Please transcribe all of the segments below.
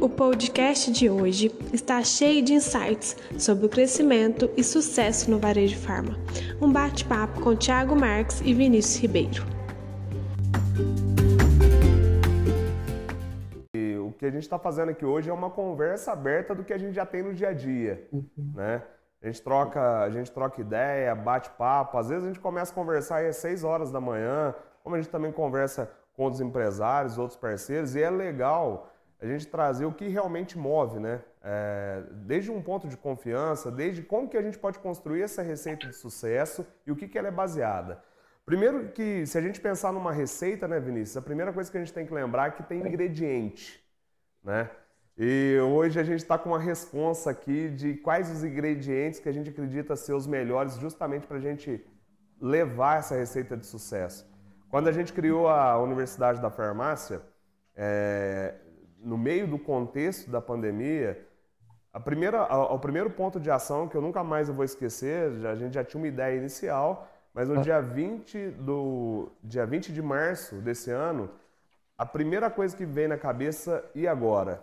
O podcast de hoje está cheio de insights sobre o crescimento e sucesso no varejo farma. Um bate-papo com Thiago Marques e Vinícius Ribeiro. O que a gente está fazendo aqui hoje é uma conversa aberta do que a gente já tem no dia a dia, né? A gente troca, a gente troca ideia, bate papo. Às vezes a gente começa a conversar às 6 horas da manhã, como a gente também conversa com outros empresários, outros parceiros, e é legal a gente trazer o que realmente move, né? É, desde um ponto de confiança, desde como que a gente pode construir essa receita de sucesso e o que, que ela é baseada. Primeiro que, se a gente pensar numa receita, né, Vinícius, a primeira coisa que a gente tem que lembrar é que tem ingrediente, né? E hoje a gente está com uma resposta aqui de quais os ingredientes que a gente acredita ser os melhores justamente para a gente levar essa receita de sucesso. Quando a gente criou a Universidade da Farmácia, é, no meio do contexto da pandemia, a primeira, a, o primeiro ponto de ação que eu nunca mais vou esquecer, a gente já tinha uma ideia inicial, mas no ah. dia 20, do, dia 20 de março desse ano, a primeira coisa que veio na cabeça, e agora?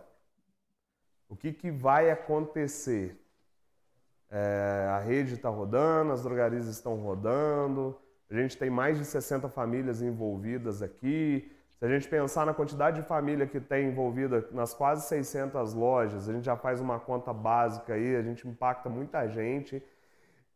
O que, que vai acontecer? É, a rede está rodando, as drogarias estão rodando, a gente tem mais de 60 famílias envolvidas aqui, se a gente pensar na quantidade de família que tem envolvida nas quase 600 lojas, a gente já faz uma conta básica aí, a gente impacta muita gente.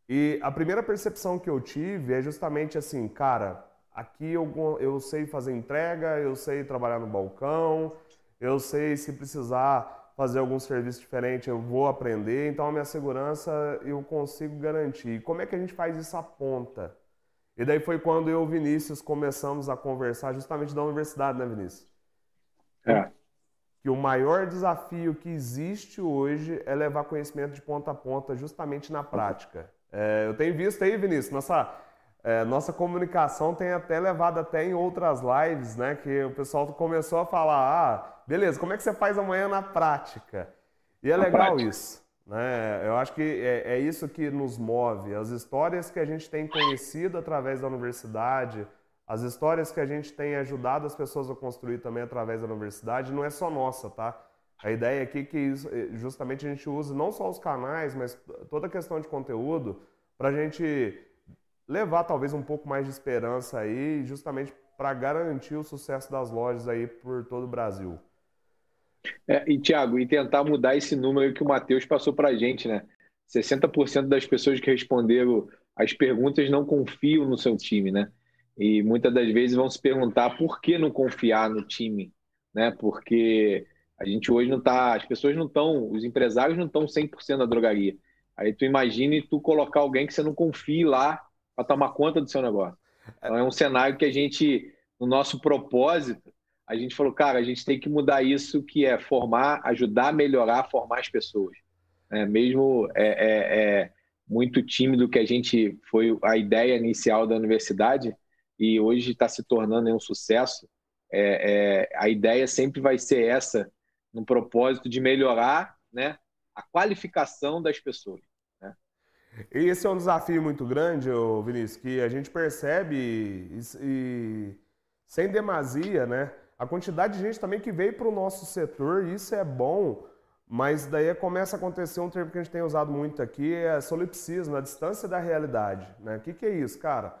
E a primeira percepção que eu tive é justamente assim, cara, aqui eu, eu sei fazer entrega, eu sei trabalhar no balcão, eu sei se precisar fazer algum serviço diferente, eu vou aprender, então a minha segurança eu consigo garantir. Como é que a gente faz isso à ponta? E daí foi quando eu e o Vinícius começamos a conversar justamente da universidade, né, Vinícius? É. Que o maior desafio que existe hoje é levar conhecimento de ponta a ponta, justamente na prática. É, eu tenho visto aí, Vinícius, nossa, é, nossa comunicação tem até levado até em outras lives, né? Que o pessoal começou a falar, ah, beleza, como é que você faz amanhã na prática? E é na legal prática. isso. Né? Eu acho que é, é, isso que nos move. As histórias que a gente tem conhecido através da universidade, as histórias que a gente tem ajudado as pessoas a construir também através da universidade, não é só nossa, tá? A ideia aqui é que isso, eh, justamente a gente use não só os canais, mas toda a questão de conteúdo para a gente levar talvez um pouco mais de esperança aí, justamente para garantir o sucesso das lojas aí por todo o Brasil. É, e, Tiago, e tentar mudar esse número que o Matheus passou para a gente, né? 60% das pessoas que responderam as perguntas não confiam no seu time, né? E muitas das vezes vão se perguntar por que não confiar no time, né? Porque a gente hoje não está, as pessoas não estão, os empresários não estão 100% na drogaria. Aí tu imagine tu colocar alguém que você não confie lá para tomar conta do seu negócio. Então é um cenário que a gente, no nosso propósito, a gente falou, cara, a gente tem que mudar isso, que é formar, ajudar a melhorar, formar as pessoas. É, mesmo é, é, é muito tímido que a gente foi a ideia inicial da universidade e hoje está se tornando um sucesso. É, é, a ideia sempre vai ser essa, no propósito de melhorar, né, a qualificação das pessoas. Né? E esse é um desafio muito grande, Vinícius, que a gente percebe e, e sem demasia, né? A quantidade de gente também que veio para o nosso setor, isso é bom, mas daí começa a acontecer um termo que a gente tem usado muito aqui, é solipsismo, a distância da realidade. Né? O que, que é isso, cara?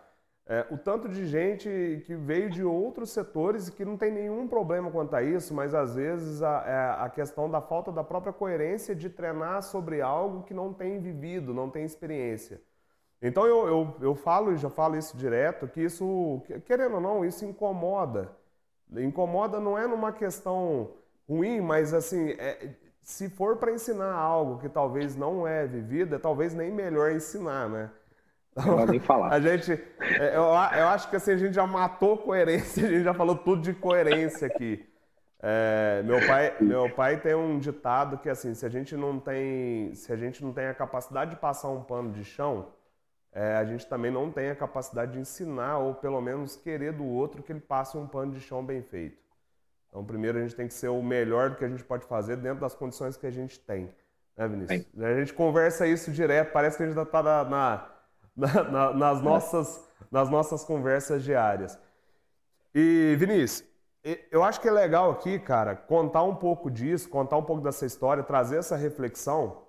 É, o tanto de gente que veio de outros setores e que não tem nenhum problema quanto a isso, mas às vezes a, é, a questão da falta da própria coerência de treinar sobre algo que não tem vivido, não tem experiência. Então eu, eu, eu falo e já falo isso direto, que isso, querendo ou não, isso incomoda. Incomoda não é numa questão ruim, mas assim, é, se for para ensinar algo que talvez não é vivido, é talvez nem melhor ensinar, né? Então, nem falar. A gente, é, eu, eu acho que assim, a gente já matou coerência, a gente já falou tudo de coerência aqui. É, meu, pai, meu pai tem um ditado que assim, se a gente não tem, se a gente não tem a capacidade de passar um pano de chão, é, a gente também não tem a capacidade de ensinar ou pelo menos querer do outro que ele passe um pano de chão bem feito. Então, primeiro a gente tem que ser o melhor do que a gente pode fazer dentro das condições que a gente tem. Né, Vinícius? Sim. A gente conversa isso direto, parece que a gente está na, na, na, nas, nossas, nas nossas conversas diárias. E, Vinícius, eu acho que é legal aqui, cara, contar um pouco disso, contar um pouco dessa história, trazer essa reflexão,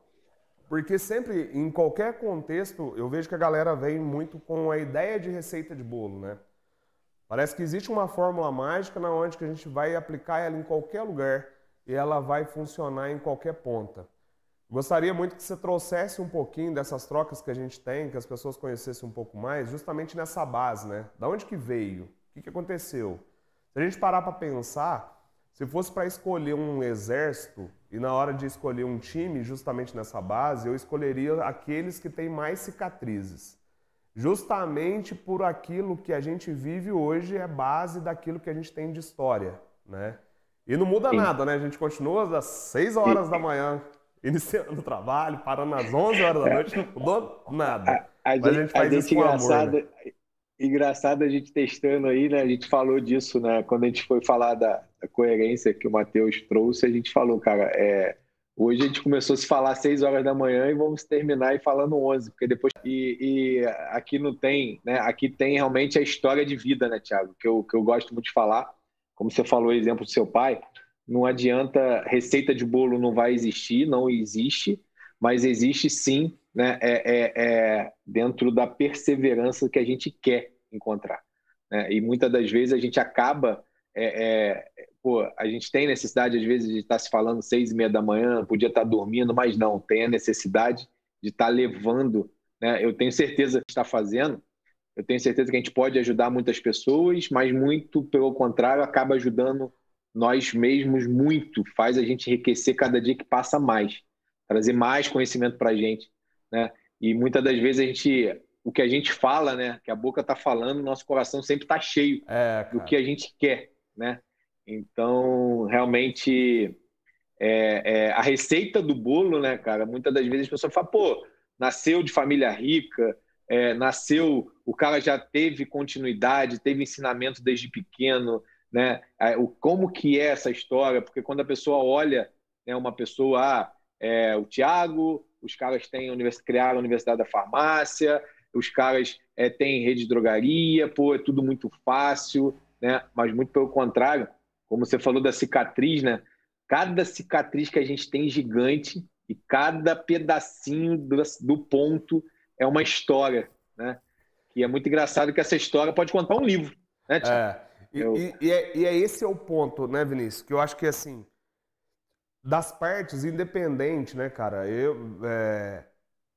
porque sempre, em qualquer contexto, eu vejo que a galera vem muito com a ideia de receita de bolo, né? Parece que existe uma fórmula mágica na onde que a gente vai aplicar ela em qualquer lugar e ela vai funcionar em qualquer ponta. Gostaria muito que você trouxesse um pouquinho dessas trocas que a gente tem, que as pessoas conhecessem um pouco mais, justamente nessa base, né? Da onde que veio? O que, que aconteceu? Se a gente parar para pensar, se fosse para escolher um exército e na hora de escolher um time, justamente nessa base, eu escolheria aqueles que têm mais cicatrizes. Justamente por aquilo que a gente vive hoje é base daquilo que a gente tem de história, né? E não muda Sim. nada, né? A gente continua às 6 horas Sim. da manhã, iniciando o trabalho, parando às 11 horas da noite, não mudou nada. A, a, Mas a gente faz a gente isso com amor. Né? Engraçado a gente testando aí, né? A gente falou disso, né? Quando a gente foi falar da, da coerência que o Matheus trouxe, a gente falou, cara, é, hoje a gente começou a se falar às 6 horas da manhã e vamos terminar e falando 11, porque depois. E, e, aqui não tem, né? Aqui tem realmente a história de vida, né, Thiago? Que eu, que eu gosto muito de falar. Como você falou, o exemplo do seu pai, não adianta, receita de bolo não vai existir, não existe, mas existe sim né, é, é, é, dentro da perseverança que a gente quer encontrar. Né? E muitas das vezes a gente acaba, é, é, pô, a gente tem necessidade às vezes de estar se falando seis e meia da manhã, podia estar dormindo, mas não, tem a necessidade de estar levando. Né? Eu tenho certeza que está fazendo, eu tenho certeza que a gente pode ajudar muitas pessoas, mas muito pelo contrário acaba ajudando nós mesmos muito, faz a gente enriquecer cada dia que passa mais, trazer mais conhecimento para a gente né? E muitas das vezes a gente, o que a gente fala, né? Que a boca está falando, nosso coração sempre está cheio é, do que a gente quer, né? Então, realmente, é, é, a receita do bolo, né, cara? Muitas das vezes as pessoas falam, pô, nasceu de família rica, é, nasceu, o cara já teve continuidade, teve ensinamento desde pequeno, né? O como que é essa história? Porque quando a pessoa olha, né, uma pessoa, ah, é, o Tiago os caras têm criaram a Universidade da Farmácia, os caras é, têm rede de drogaria, pô, é tudo muito fácil, né? Mas muito pelo contrário, como você falou da cicatriz, né? Cada cicatriz que a gente tem gigante e cada pedacinho do, do ponto é uma história, né? E é muito engraçado que essa história pode contar um livro, né? É. E, eu... e, e, é, e é esse é o ponto, né, Vinícius? Que eu acho que assim das partes, independente, né, cara? Eu, é...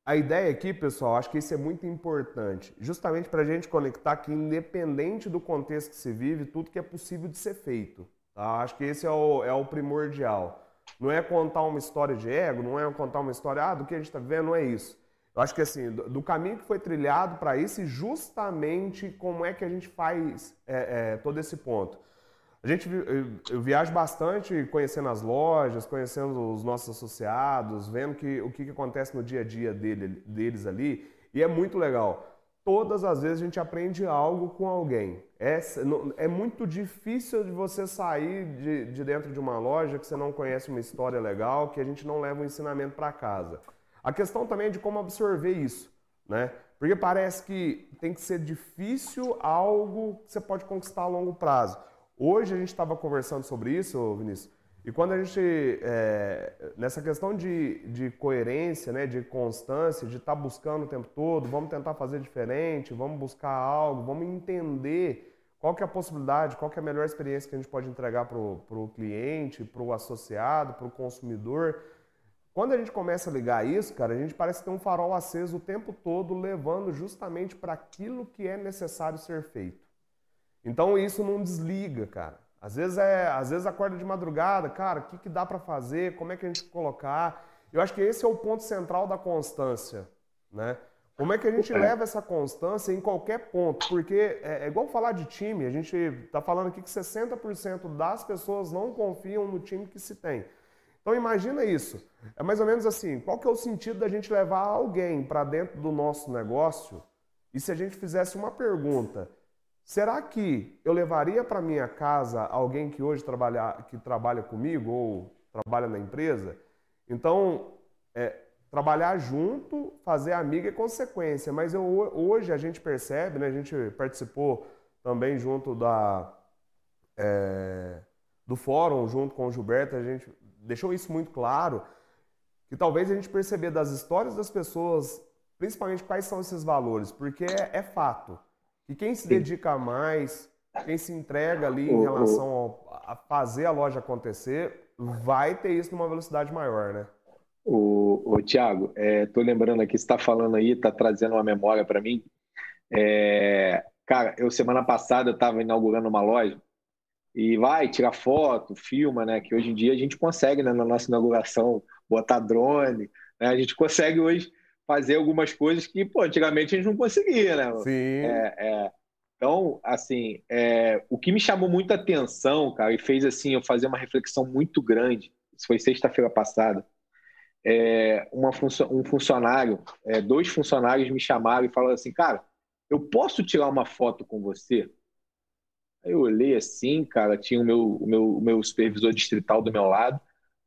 A ideia aqui, pessoal, acho que isso é muito importante, justamente para a gente conectar que, independente do contexto que se vive, tudo que é possível de ser feito. Tá? Acho que esse é o, é o primordial. Não é contar uma história de ego, não é contar uma história ah, do que a gente está vendo, não é isso. Eu acho que assim, do, do caminho que foi trilhado para isso e justamente como é que a gente faz é, é, todo esse ponto. A gente eu viajo bastante conhecendo as lojas, conhecendo os nossos associados, vendo que, o que, que acontece no dia a dia dele, deles ali, e é muito legal. Todas as vezes a gente aprende algo com alguém. É, é muito difícil de você sair de, de dentro de uma loja que você não conhece uma história legal, que a gente não leva um ensinamento para casa. A questão também é de como absorver isso, né? Porque parece que tem que ser difícil algo que você pode conquistar a longo prazo. Hoje a gente estava conversando sobre isso, Vinícius, e quando a gente, é, nessa questão de, de coerência, né, de constância, de estar tá buscando o tempo todo, vamos tentar fazer diferente, vamos buscar algo, vamos entender qual que é a possibilidade, qual que é a melhor experiência que a gente pode entregar para o cliente, para o associado, para o consumidor. Quando a gente começa a ligar isso, cara, a gente parece ter um farol aceso o tempo todo, levando justamente para aquilo que é necessário ser feito. Então isso não desliga, cara. Às vezes é, às vezes acorda de madrugada, cara, o que, que dá para fazer? Como é que a gente colocar? Eu acho que esse é o ponto central da constância, né? Como é que a gente leva essa constância em qualquer ponto? Porque é, é igual falar de time, a gente está falando aqui que 60% das pessoas não confiam no time que se tem. Então imagina isso. É mais ou menos assim, qual que é o sentido da gente levar alguém para dentro do nosso negócio? E se a gente fizesse uma pergunta, Será que eu levaria para minha casa alguém que hoje trabalha, que trabalha comigo ou trabalha na empresa? Então, é, trabalhar junto, fazer amiga é consequência, mas eu, hoje a gente percebe, né, a gente participou também junto da, é, do fórum, junto com o Gilberto, a gente deixou isso muito claro, que talvez a gente perceber das histórias das pessoas, principalmente quais são esses valores, porque é, é fato que quem se dedica mais, quem se entrega ali em relação ao, a fazer a loja acontecer, vai ter isso numa velocidade maior, né? O, o Tiago, estou é, lembrando aqui, você está falando aí, está trazendo uma memória para mim. É, cara, eu semana passada eu estava inaugurando uma loja e vai tirar foto, filma, né? Que hoje em dia a gente consegue, né, na nossa inauguração, botar drone, né? A gente consegue hoje fazer algumas coisas que, pô, antigamente a gente não conseguia, né? Sim. É, é, então, assim, é, o que me chamou muita atenção, cara, e fez assim eu fazer uma reflexão muito grande, isso foi sexta-feira passada, é, uma um funcionário, é, dois funcionários me chamaram e falaram assim, cara, eu posso tirar uma foto com você? Aí eu olhei assim, cara, tinha o meu, o meu, o meu supervisor distrital do meu lado.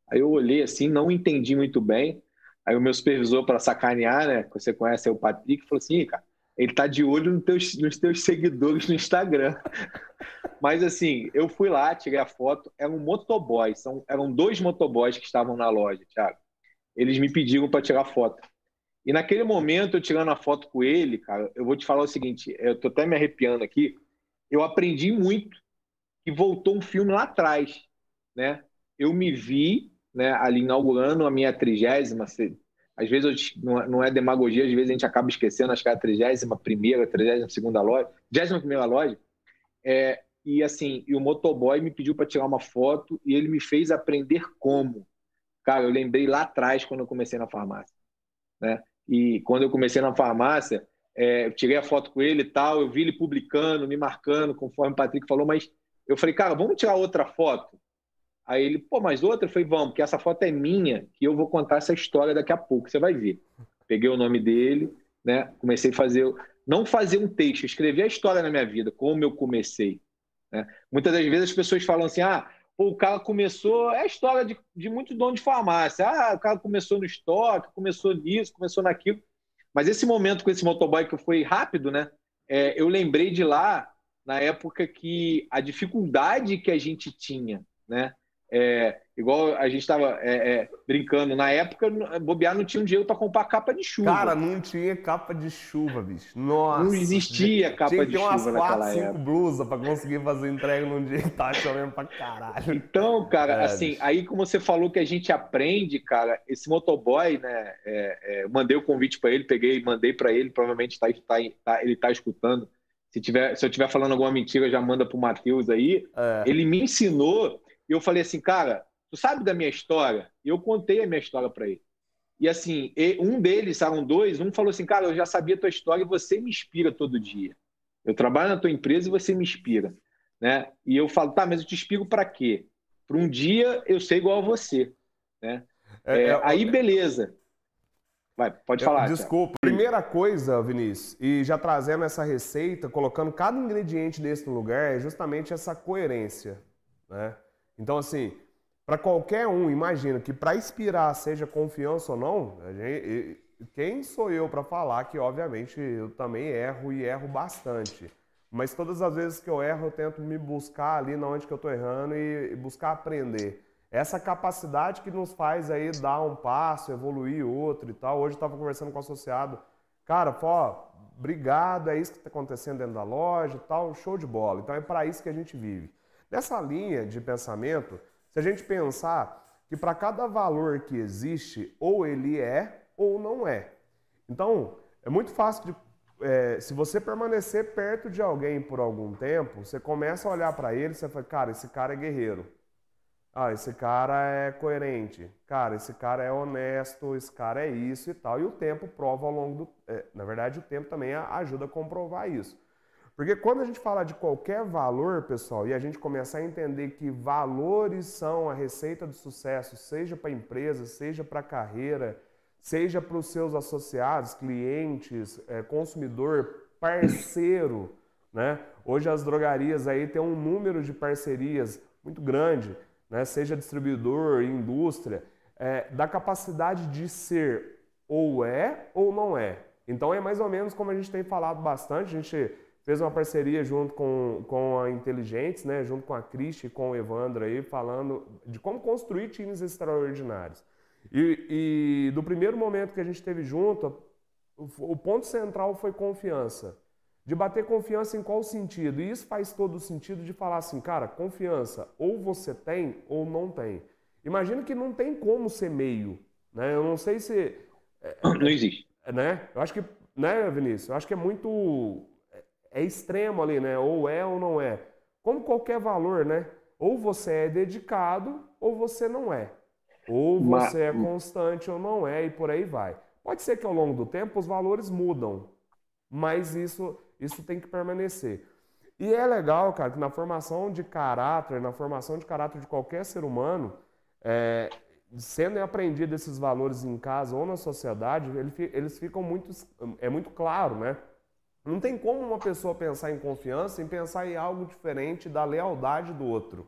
Aí eu olhei assim, não entendi muito bem. Aí o meu supervisor, para sacanear, né, você conhece, é o Patrick, falou assim, cara, ele tá de olho nos teus, nos teus seguidores no Instagram. Mas assim, eu fui lá, tirei a foto, era um motoboy, são, eram dois motoboys que estavam na loja, Thiago. Eles me pediram para tirar foto. E naquele momento, eu tirando a foto com ele, cara, eu vou te falar o seguinte, eu tô até me arrepiando aqui, eu aprendi muito e voltou um filme lá atrás, né? Eu me vi, né, ali inaugurando a minha trigésima, às vezes eu, não é demagogia, às vezes a gente acaba esquecendo, acho que é a trigésima primeira, trigésima segunda loja, trigésima primeira loja, é, e assim, e o motoboy me pediu para tirar uma foto e ele me fez aprender como. Cara, eu lembrei lá atrás quando eu comecei na farmácia, né? E quando eu comecei na farmácia, é, eu tirei a foto com ele e tal, eu vi ele publicando, me marcando, conforme o Patrick falou, mas eu falei, cara, vamos tirar outra foto? Aí ele, pô, mais outra? Eu falei, vamos, porque essa foto é minha, que eu vou contar essa história daqui a pouco, você vai ver. Peguei o nome dele, né? Comecei a fazer, não fazer um texto, escrever a história na minha vida, como eu comecei. Né? Muitas das vezes as pessoas falam assim, ah, pô, o cara começou, é a história de, de muito dono de farmácia, ah, o cara começou no estoque, começou nisso, começou naquilo. Mas esse momento com esse motoboy que foi rápido, né? É, eu lembrei de lá na época que a dificuldade que a gente tinha, né? É, igual a gente estava é, é, brincando, na época, bobear não tinha um dinheiro para comprar capa de chuva. Cara, não tinha capa de chuva, bicho. Nossa. Não existia capa tinha de chuva. Umas 4, 5 blusas para conseguir fazer entrega num dia que tá chovendo pra caralho. Então, cara, assim, bicho. aí como você falou que a gente aprende, cara, esse motoboy, né? É, é, mandei o convite para ele, peguei, mandei para ele, provavelmente tá, tá, tá, ele tá escutando. Se, tiver, se eu estiver falando alguma mentira, já manda pro Matheus aí. É. Ele me ensinou eu falei assim, cara, tu sabe da minha história? E eu contei a minha história para ele. E assim, um deles, eram dois, um falou assim, cara, eu já sabia a tua história e você me inspira todo dia. Eu trabalho na tua empresa e você me inspira. Né? E eu falo, tá, mas eu te inspiro para quê? Para um dia eu ser igual a você. Né? É, é, aí, beleza. Vai, pode é, falar. Desculpa. Primeira coisa, Vinícius, e já trazendo essa receita, colocando cada ingrediente desse no lugar, é justamente essa coerência. Né? Então, assim, para qualquer um, imagina que para inspirar, seja confiança ou não, gente, quem sou eu para falar que, obviamente, eu também erro e erro bastante. Mas todas as vezes que eu erro, eu tento me buscar ali na onde que eu estou errando e, buscar aprender. Essa capacidade que nos faz aí dar um passo, evoluir outro e tal. Hoje eu estava conversando com o um associado. Cara, pô, obrigado, é isso que está acontecendo dentro da loja e tal, show de bola. Então é para isso que a gente vive. Nessa linha de pensamento, se a gente pensar que para cada valor que existe, ou ele é ou não é. Então, é muito fácil de. É, se você permanecer perto de alguém por algum tempo, você começa a olhar para ele e você fala, cara, esse cara é guerreiro. Ah, esse cara é coerente. Cara, esse cara é honesto, esse cara é isso e tal. E o tempo prova ao longo do. É, na verdade, o tempo também ajuda a comprovar isso. Porque quando a gente fala de qualquer valor, pessoal, e a gente começar a entender que valores são a receita do sucesso, seja para a empresa, seja para a carreira, seja para os seus associados, clientes, é, consumidor, parceiro, né? Hoje as drogarias aí têm um número de parcerias muito grande, né? Seja distribuidor, indústria, é, da capacidade de ser ou é ou não é. Então é mais ou menos como a gente tem falado bastante, a gente fez uma parceria junto com, com a Inteligentes, né, junto com a Cristi e com o Evandro aí, falando de como construir times extraordinários. E, e do primeiro momento que a gente teve junto, o ponto central foi confiança. De bater confiança em qual sentido? E isso faz todo o sentido de falar assim, cara, confiança ou você tem ou não tem. Imagina que não tem como ser meio, né? Eu não sei se é, não existe, né? Eu acho que, né, Vinícius? Eu acho que é muito é extremo ali, né? Ou é ou não é. Como qualquer valor, né? Ou você é dedicado ou você não é. Ou você é constante ou não é e por aí vai. Pode ser que ao longo do tempo os valores mudam, mas isso, isso tem que permanecer. E é legal, cara, que na formação de caráter, na formação de caráter de qualquer ser humano, é, sendo aprendido esses valores em casa ou na sociedade, eles ficam muito, é muito claro, né? Não tem como uma pessoa pensar em confiança e pensar em algo diferente da lealdade do outro.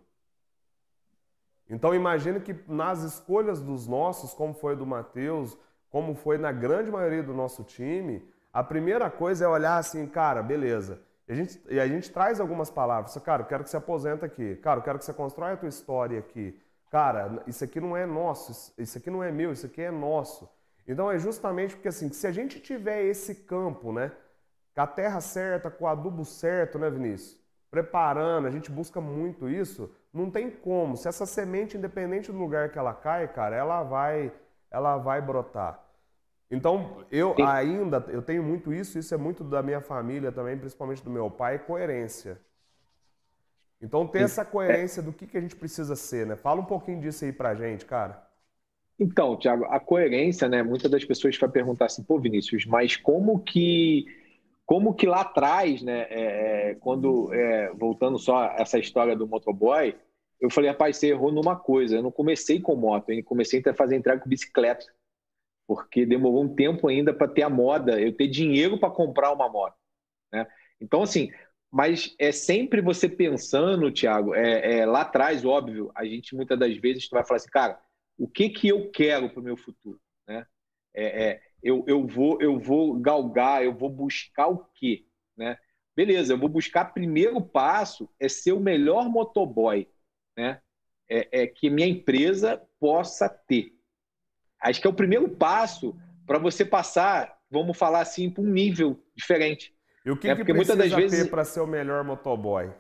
Então imagine que nas escolhas dos nossos, como foi do Matheus, como foi na grande maioria do nosso time, a primeira coisa é olhar assim, cara, beleza. E a gente, e a gente traz algumas palavras. Cara, eu quero que você aposenta aqui. Cara, eu quero que você constrói a tua história aqui. Cara, isso aqui não é nosso, isso aqui não é meu, isso aqui é nosso. Então é justamente porque assim, se a gente tiver esse campo, né? Com a terra certa, com o adubo certo, né, Vinícius? Preparando, a gente busca muito isso. Não tem como. Se essa semente, independente do lugar que ela cai, cara, ela vai, ela vai brotar. Então, eu ainda, eu tenho muito isso, isso é muito da minha família também, principalmente do meu pai, coerência. Então, ter essa coerência do que, que a gente precisa ser, né? Fala um pouquinho disso aí pra gente, cara. Então, Tiago, a coerência, né? Muitas das pessoas vão perguntar assim, pô, Vinícius, mas como que como que lá atrás, né, é, é, quando, é, voltando só a essa história do motoboy, eu falei, rapaz, você errou numa coisa, eu não comecei com moto, eu comecei a fazer entrega com bicicleta, porque demorou um tempo ainda para ter a moda, eu ter dinheiro para comprar uma moto, né? Então, assim, mas é sempre você pensando, Thiago, é, é, lá atrás, óbvio, a gente muitas das vezes vai falar assim, cara, o que que eu quero para o meu futuro, né? É, é, eu, eu, vou, eu vou galgar, eu vou buscar o quê? Né? Beleza, eu vou buscar primeiro passo é ser o melhor motoboy né? é, é que minha empresa possa ter. Acho que é o primeiro passo para você passar, vamos falar assim, para um nível diferente. E o que, é, que precisa muitas das vezes... ter para ser o melhor motoboy?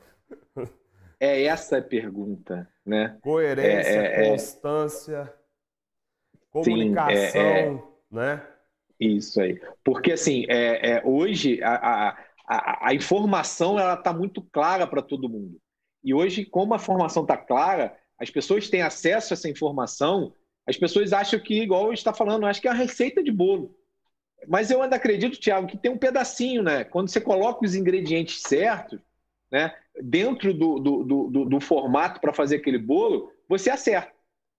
É essa a pergunta, né? Coerência, é, é, é. constância, comunicação, Sim, né? Isso aí. Porque, assim, é, é hoje a, a, a, informação está muito clara para todo mundo. E hoje, como a formação está clara, as pessoas têm acesso a essa informação, as pessoas acham que, igual está falando, acho que é a receita de bolo. Mas eu ainda acredito, Tiago, que tem um pedacinho, né? Quando você coloca os ingredientes certos, né, dentro do, do, do, do formato para fazer aquele bolo, você acerta.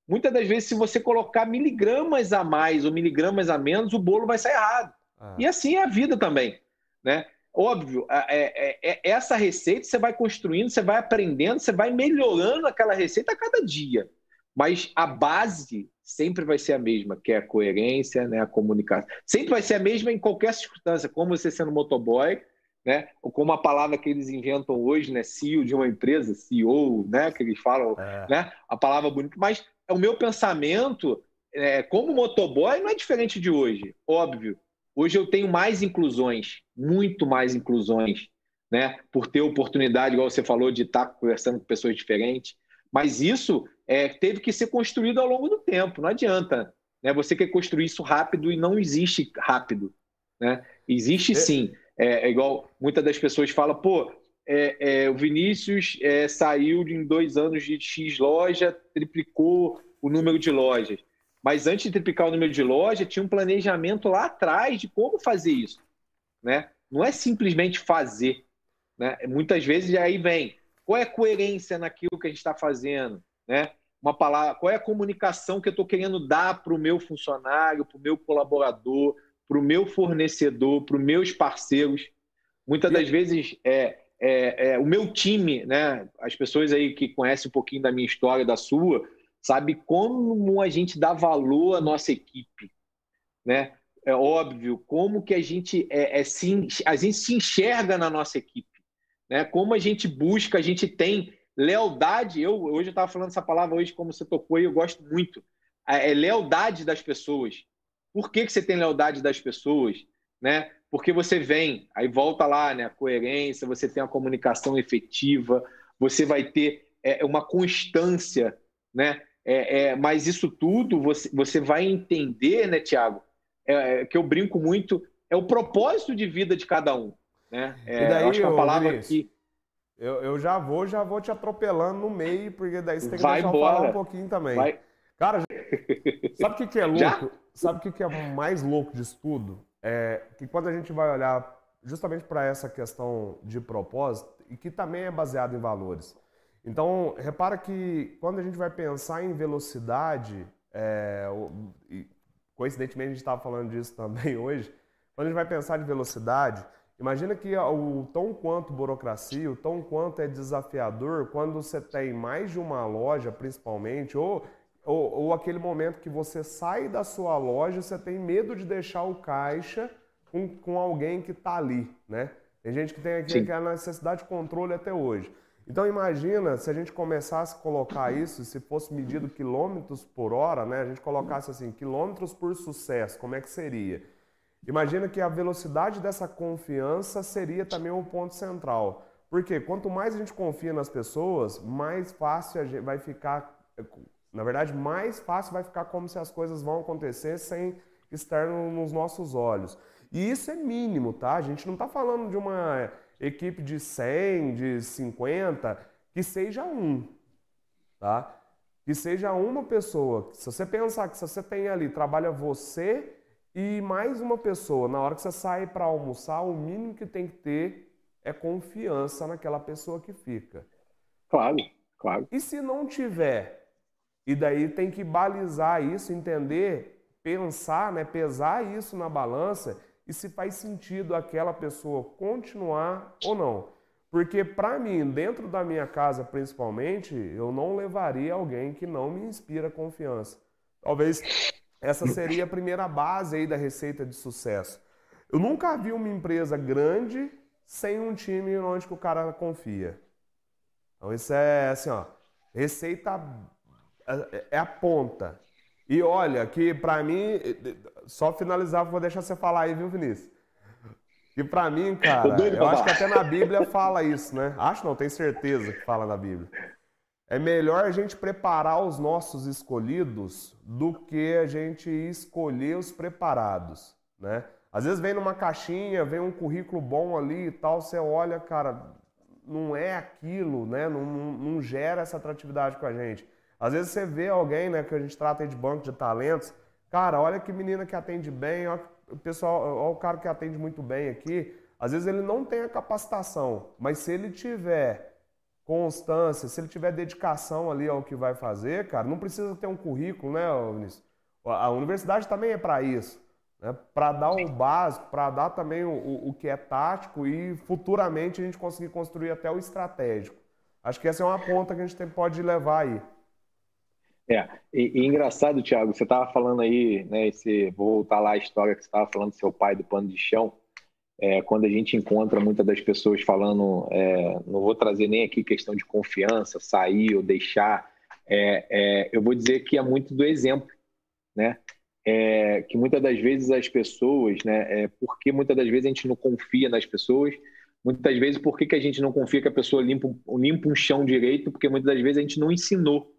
Muitas das vezes, se você colocar miligramas a mais ou miligramas a menos, o bolo vai sair errado. Ah. E assim é a vida também. Né? Óbvio, é, é, é, essa receita você vai construindo, você vai aprendendo, você vai melhorando aquela receita a cada dia. Mas a base sempre vai ser a mesma, que é a coerência, né, a comunicação. Sempre vai ser a mesma em qualquer circunstância, como você sendo motoboy, né? Ou como a palavra que eles inventam hoje, né? CEO de uma empresa, CEO, né? Que eles falam, é. né? A palavra bonita. Mas o meu pensamento, é, como motoboy, não é diferente de hoje, óbvio. Hoje eu tenho mais inclusões, muito mais inclusões, né? Por ter oportunidade, igual você falou, de estar conversando com pessoas diferentes. Mas isso é, teve que ser construído ao longo do tempo, não adianta. Né? Você quer construir isso rápido e não existe rápido. Né? Existe é. sim. É, é igual muitas das pessoas falam, pô, é, é, o Vinícius é, saiu em dois anos de X loja, triplicou o número de lojas. Mas antes de triplicar o número de lojas, tinha um planejamento lá atrás de como fazer isso. Né? Não é simplesmente fazer. Né? Muitas vezes aí vem qual é a coerência naquilo que a gente está fazendo, né? Uma palavra, qual é a comunicação que eu estou querendo dar para o meu funcionário, para o meu colaborador, para o meu fornecedor, para os meus parceiros. Muitas das vezes é, é, é, o meu time, né? As pessoas aí que conhecem um pouquinho da minha história, da sua, sabe como a gente dá valor à nossa equipe, né? é óbvio, como que a gente, é, é, se, a gente se enxerga na nossa equipe, né? como a gente busca, a gente tem lealdade. Eu hoje eu estava falando essa palavra hoje, como você tocou, e eu gosto muito. É, é lealdade das pessoas. Por que, que você tem lealdade das pessoas? Né? Porque você vem, aí volta lá, né? A coerência, você tem a comunicação efetiva, você vai ter é, uma constância, né? É, é, mas isso tudo você, você vai entender, né, Tiago? É, é, que eu brinco muito, é o propósito de vida de cada um. Né? É, e daí, eu acho que a palavra Vinícius, que. Eu, eu já vou, já vou te atropelando no meio, porque daí você tem que vai deixar embora. eu falar um pouquinho também. Vai. Cara, sabe o que, que é louco? Já? Sabe o que, que é mais louco disso tudo? É que quando a gente vai olhar justamente para essa questão de propósito, e que também é baseado em valores. Então, repara que quando a gente vai pensar em velocidade, é, coincidentemente a gente estava falando disso também hoje, quando a gente vai pensar de velocidade, imagina que o tão quanto burocracia, o tão quanto é desafiador quando você tem mais de uma loja, principalmente, ou, ou, ou aquele momento que você sai da sua loja, você tem medo de deixar o caixa com, com alguém que está ali, né? Tem gente que tem aqui aquela necessidade de controle até hoje. Então imagina se a gente começasse a colocar isso, se fosse medido quilômetros por hora, né? A gente colocasse assim, quilômetros por sucesso, como é que seria? Imagina que a velocidade dessa confiança seria também um ponto central. Porque quanto mais a gente confia nas pessoas, mais fácil vai ficar, na verdade, mais fácil vai ficar como se as coisas vão acontecer sem estar nos nossos olhos. E isso é mínimo, tá? A gente não está falando de uma equipe de 100, de 50, que seja um, tá? Que seja uma pessoa. Se você pensar que se você tem ali, trabalha você e mais uma pessoa, na hora que você sai para almoçar, o mínimo que tem que ter é confiança naquela pessoa que fica. Claro, claro. E se não tiver? E daí tem que balizar isso, entender, pensar, né, pesar isso na balança e se faz sentido aquela pessoa continuar ou não. Porque para mim, dentro da minha casa principalmente, eu não levaria alguém que não me inspira confiança. Talvez essa seria a primeira base aí da receita de sucesso. Eu nunca vi uma empresa grande sem um time onde o cara confia. Então isso é assim, ó, receita é, é a ponta. E olha, que para mim, só finalizar, vou deixar você falar aí, viu, Vinícius? E para mim, cara, eu acho que até na Bíblia fala isso, né? Acho não, tenho certeza que fala na Bíblia. É melhor a gente preparar os nossos escolhidos do que a gente escolher os preparados, né? Às vezes vem numa caixinha, vem um currículo bom ali e tal, você olha, cara, não é aquilo, né? Não, não, não gera essa atratividade com a gente. Às vezes você vê alguém, né, que a gente trata de banco de talentos, cara, olha que menina que atende bem, olha o pessoal, olha o cara que atende muito bem aqui. Às vezes ele não tem a capacitação, mas se ele tiver constância, se ele tiver dedicação ali ao que vai fazer, cara, não precisa ter um currículo, né, Vinícius? A universidade também é para isso, né? para dar o básico, para dar também o, o, que é tático e futuramente a gente conseguir construir até o estratégico. Acho que essa é uma ponta que a gente tem, pode levar aí. É, e, e engraçado, Thiago, você estava falando aí, né, esse, vou voltar lá à história que você estava falando do seu pai do pano de chão, é, quando a gente encontra muitas das pessoas falando, é, não vou trazer nem aqui questão de confiança, sair ou deixar, é, é eu vou dizer que é muito do exemplo, né, é, que muitas das vezes as pessoas, né, é, porque muitas das vezes a gente não confia nas pessoas, muitas vezes por que, que a gente não confia que a pessoa limpa, limpa um chão direito, porque muitas das vezes a gente não ensinou,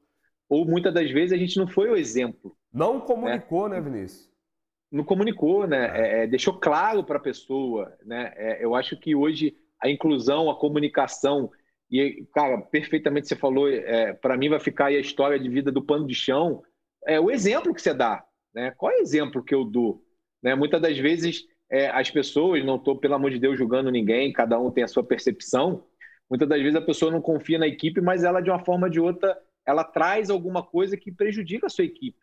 ou muitas das vezes a gente não foi o exemplo. Não comunicou, né, né Vinícius? Não comunicou, né? É, é, é deixou claro para a pessoa, né? É, eu acho que hoje a inclusão, a comunicação e, cara, perfeitamente você falou, é, para mim vai ficar aí a história de vida do pano de chão, é o exemplo que você dá, né? Qual é o exemplo que eu dou? Né? Muitas das vezes é, as pessoas, não estou, pelo amor de Deus, julgando ninguém, cada um tem a sua percepção, muitas das vezes a pessoa não confia na equipe, mas ela, de uma forma ou de outra, ela traz alguma coisa que prejudica a sua equipe.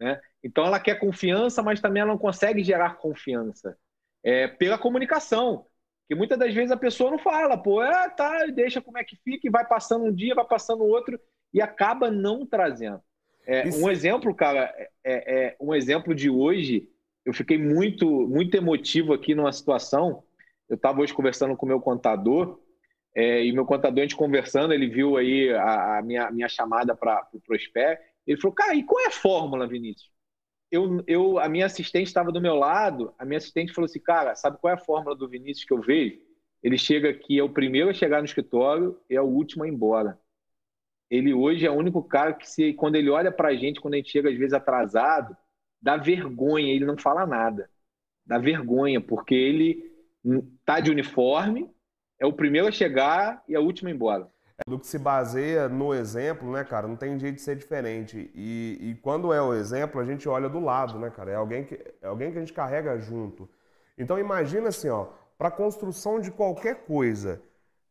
Né? Então ela quer confiança, mas também ela não consegue gerar confiança é, pela comunicação. Que muitas das vezes a pessoa não fala, pô, é, tá, deixa como é que fica, e vai passando um dia, vai passando outro, e acaba não trazendo. É, um exemplo, cara, é, é, um exemplo de hoje eu fiquei muito, muito emotivo aqui numa situação. Eu estava hoje conversando com o meu contador, é, e meu contador, a gente conversando, ele viu aí a, a minha, minha chamada para o Prosper. Ele falou, cara, e qual é a fórmula, Vinícius? Eu, eu, a minha assistente estava do meu lado, a minha assistente falou assim, cara, sabe qual é a fórmula do Vinícius que eu vejo? Ele chega aqui, é o primeiro a chegar no escritório e é o último a ir embora. Ele hoje é o único cara que, se, quando ele olha para a gente, quando a gente chega às vezes atrasado, dá vergonha, ele não fala nada. Dá vergonha, porque ele tá de uniforme, é o primeiro a chegar e a ir embora. É do que se baseia no exemplo, né, cara? Não tem jeito de ser diferente. E, e quando é o exemplo, a gente olha do lado, né, cara? É alguém que, é alguém que a gente carrega junto. Então imagina assim, ó, para construção de qualquer coisa,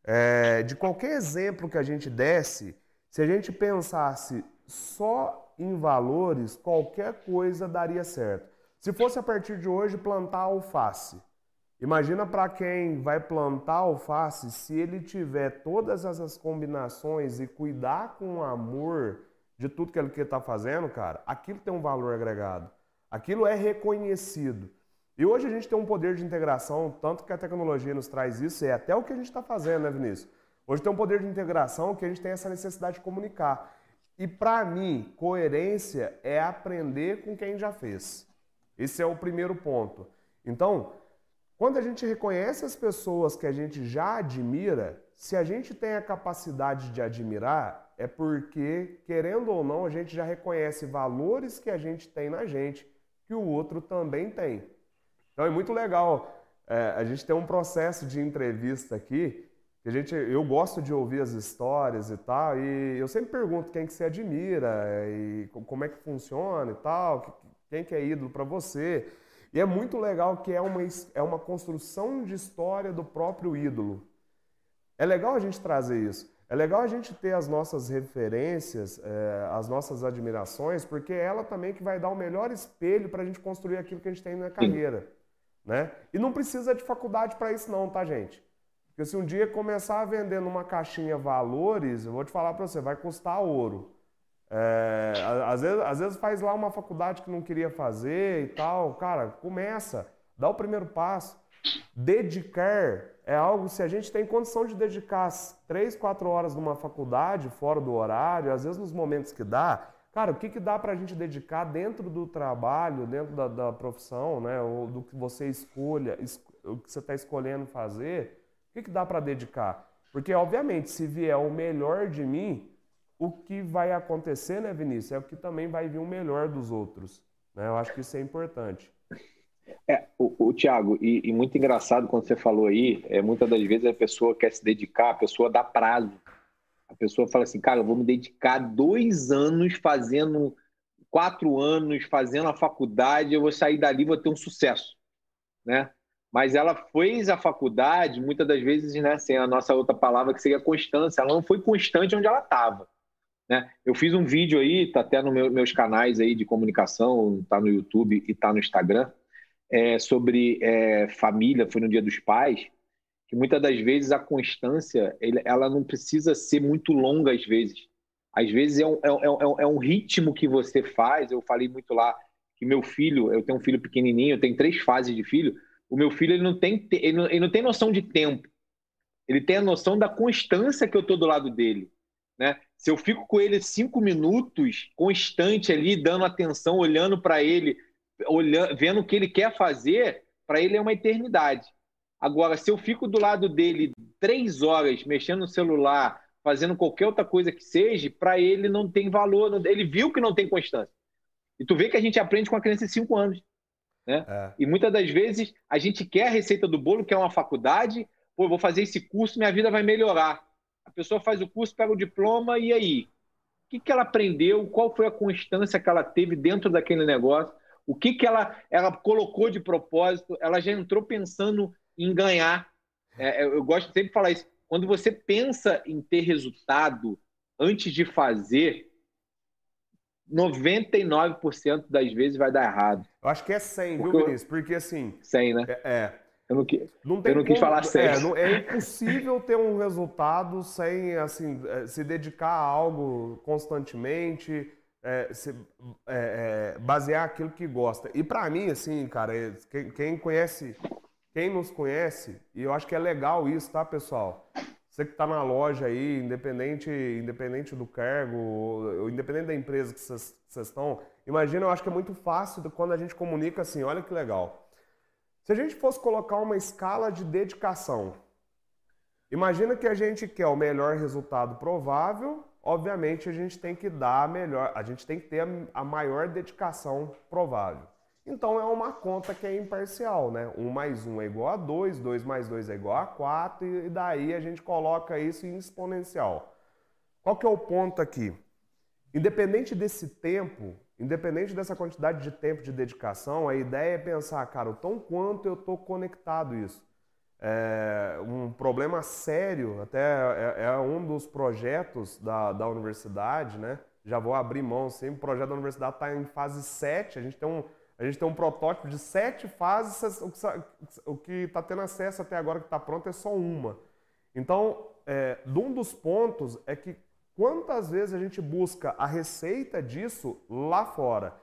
é, de qualquer exemplo que a gente desse, se a gente pensasse só em valores, qualquer coisa daria certo. Se fosse a partir de hoje plantar alface, imagina para quem vai plantar alface, se ele tiver todas essas combinações e cuidar com amor de tudo que ele está fazendo, cara, aquilo tem um valor agregado. Aquilo é reconhecido. E hoje a gente tem um poder de integração, tanto que a tecnologia nos traz isso, é até o que a gente está fazendo, né, Vinícius? Hoje tem um poder de integração que a gente tem essa necessidade de comunicar. E para mim, coerência é aprender com quem já fez. Esse é o primeiro ponto. Então, quando a gente reconhece as pessoas que a gente já admira, se a gente tem a capacidade de admirar, é porque, querendo ou não, a gente já reconhece valores que a gente tem na gente, que o outro também tem. Então é muito legal. É, a gente tem um processo de entrevista aqui a gente, eu gosto de ouvir as histórias e tal, e eu sempre pergunto quem que você admira e como é que funciona e tal, quem que é ídolo para você. E é muito legal que é uma, é uma construção de história do próprio ídolo. É legal a gente trazer isso. É legal a gente ter as nossas referências, é, as nossas admirações, porque é ela também que vai dar o melhor espelho para a gente construir aquilo que a gente tem na carreira. Né? E não precisa de faculdade para isso não, tá, gente? Porque se um dia começar a vender numa caixinha valores, eu vou te falar para você, vai custar ouro. É, às, vezes, às vezes faz lá uma faculdade que não queria fazer e tal. Cara, começa, dá o primeiro passo. Dedicar é algo, se a gente tem condição de dedicar três, quatro horas numa faculdade, fora do horário, às vezes nos momentos que dá, Cara, o que, que dá para a gente dedicar dentro do trabalho, dentro da, da, profissão, né? Ou do que você escolha, o que você está escolhendo fazer, o que, que dá para dedicar? Porque, obviamente, se vier o melhor de mim, o que vai acontecer, né, Vinícius, é o que também vai vir o melhor dos outros. Né? Eu acho que isso é importante. É, o, o Tiago, e, e, muito engraçado quando você falou aí, é, muitas das vezes a pessoa quer se dedicar, a pessoa dá prazo. A pessoa fala assim, cara, eu vou me dedicar dois anos fazendo, quatro anos fazendo a faculdade, eu vou sair dali vou ter um sucesso, né? Mas ela fez a faculdade, muitas das vezes, né, sem a nossa outra palavra que seria constância, ela não foi constante onde ela estava. Né? Eu fiz um vídeo aí, tá até nos meu, meus canais aí de comunicação, tá no YouTube e tá no Instagram, é, sobre é, família, foi no Dia dos Pais, que muitas das vezes a constância ela não precisa ser muito longa às vezes. Às vezes é um, é, um, é um ritmo que você faz. Eu falei muito lá que meu filho, eu tenho um filho pequenininho, eu tenho três fases de filho. O meu filho ele não tem, ele não, ele não tem noção de tempo. Ele tem a noção da constância que eu estou do lado dele. Né? Se eu fico com ele cinco minutos, constante ali, dando atenção, olhando para ele, olhando, vendo o que ele quer fazer, para ele é uma eternidade. Agora, se eu fico do lado dele três horas mexendo no celular, fazendo qualquer outra coisa que seja, para ele não tem valor. Ele viu que não tem constância. E tu vê que a gente aprende com a criança de cinco anos. Né? É. E muitas das vezes a gente quer a receita do bolo, que é uma faculdade, pô, vou fazer esse curso, minha vida vai melhorar. A pessoa faz o curso, pega o diploma, e aí? O que, que ela aprendeu? Qual foi a constância que ela teve dentro daquele negócio? O que, que ela, ela colocou de propósito? Ela já entrou pensando em ganhar. É, eu gosto sempre de falar isso. Quando você pensa em ter resultado antes de fazer, 99% das vezes vai dar errado. Eu acho que é 100, Porque viu, Vinícius? Porque assim. 100, né? É. é. Eu não, não, eu não quis falar 100. É, é impossível ter um resultado sem assim, é, se dedicar a algo constantemente, é, se, é, é, basear aquilo que gosta. E para mim, assim, cara, é, quem, quem, conhece, quem nos conhece, e eu acho que é legal isso, tá, pessoal? Você que está na loja aí, independente, independente do cargo, ou, independente da empresa que vocês estão, imagina, eu acho que é muito fácil quando a gente comunica assim, olha que legal. Se a gente fosse colocar uma escala de dedicação, imagina que a gente quer o melhor resultado provável obviamente a gente tem que dar a melhor, a gente tem que ter a, maior dedicação provável. Então é uma conta que é imparcial, né? 1 mais 1 é igual a 2, 2 mais 2 é igual a 4, e daí a gente coloca isso em exponencial. Qual que é o ponto aqui? Independente desse tempo, independente dessa quantidade de tempo de dedicação, a ideia é pensar, cara, o tão quanto eu estou conectado isso é, um problema sério, até é, é, um dos projetos da, da universidade, né? Já vou abrir mão, sim, o projeto da universidade está em fase 7, a gente tem um, a gente tem um protótipo de sete fases, o que está tendo acesso até agora que está pronto é só uma. Então, é, um dos pontos é que quantas vezes a gente busca a receita disso lá fora?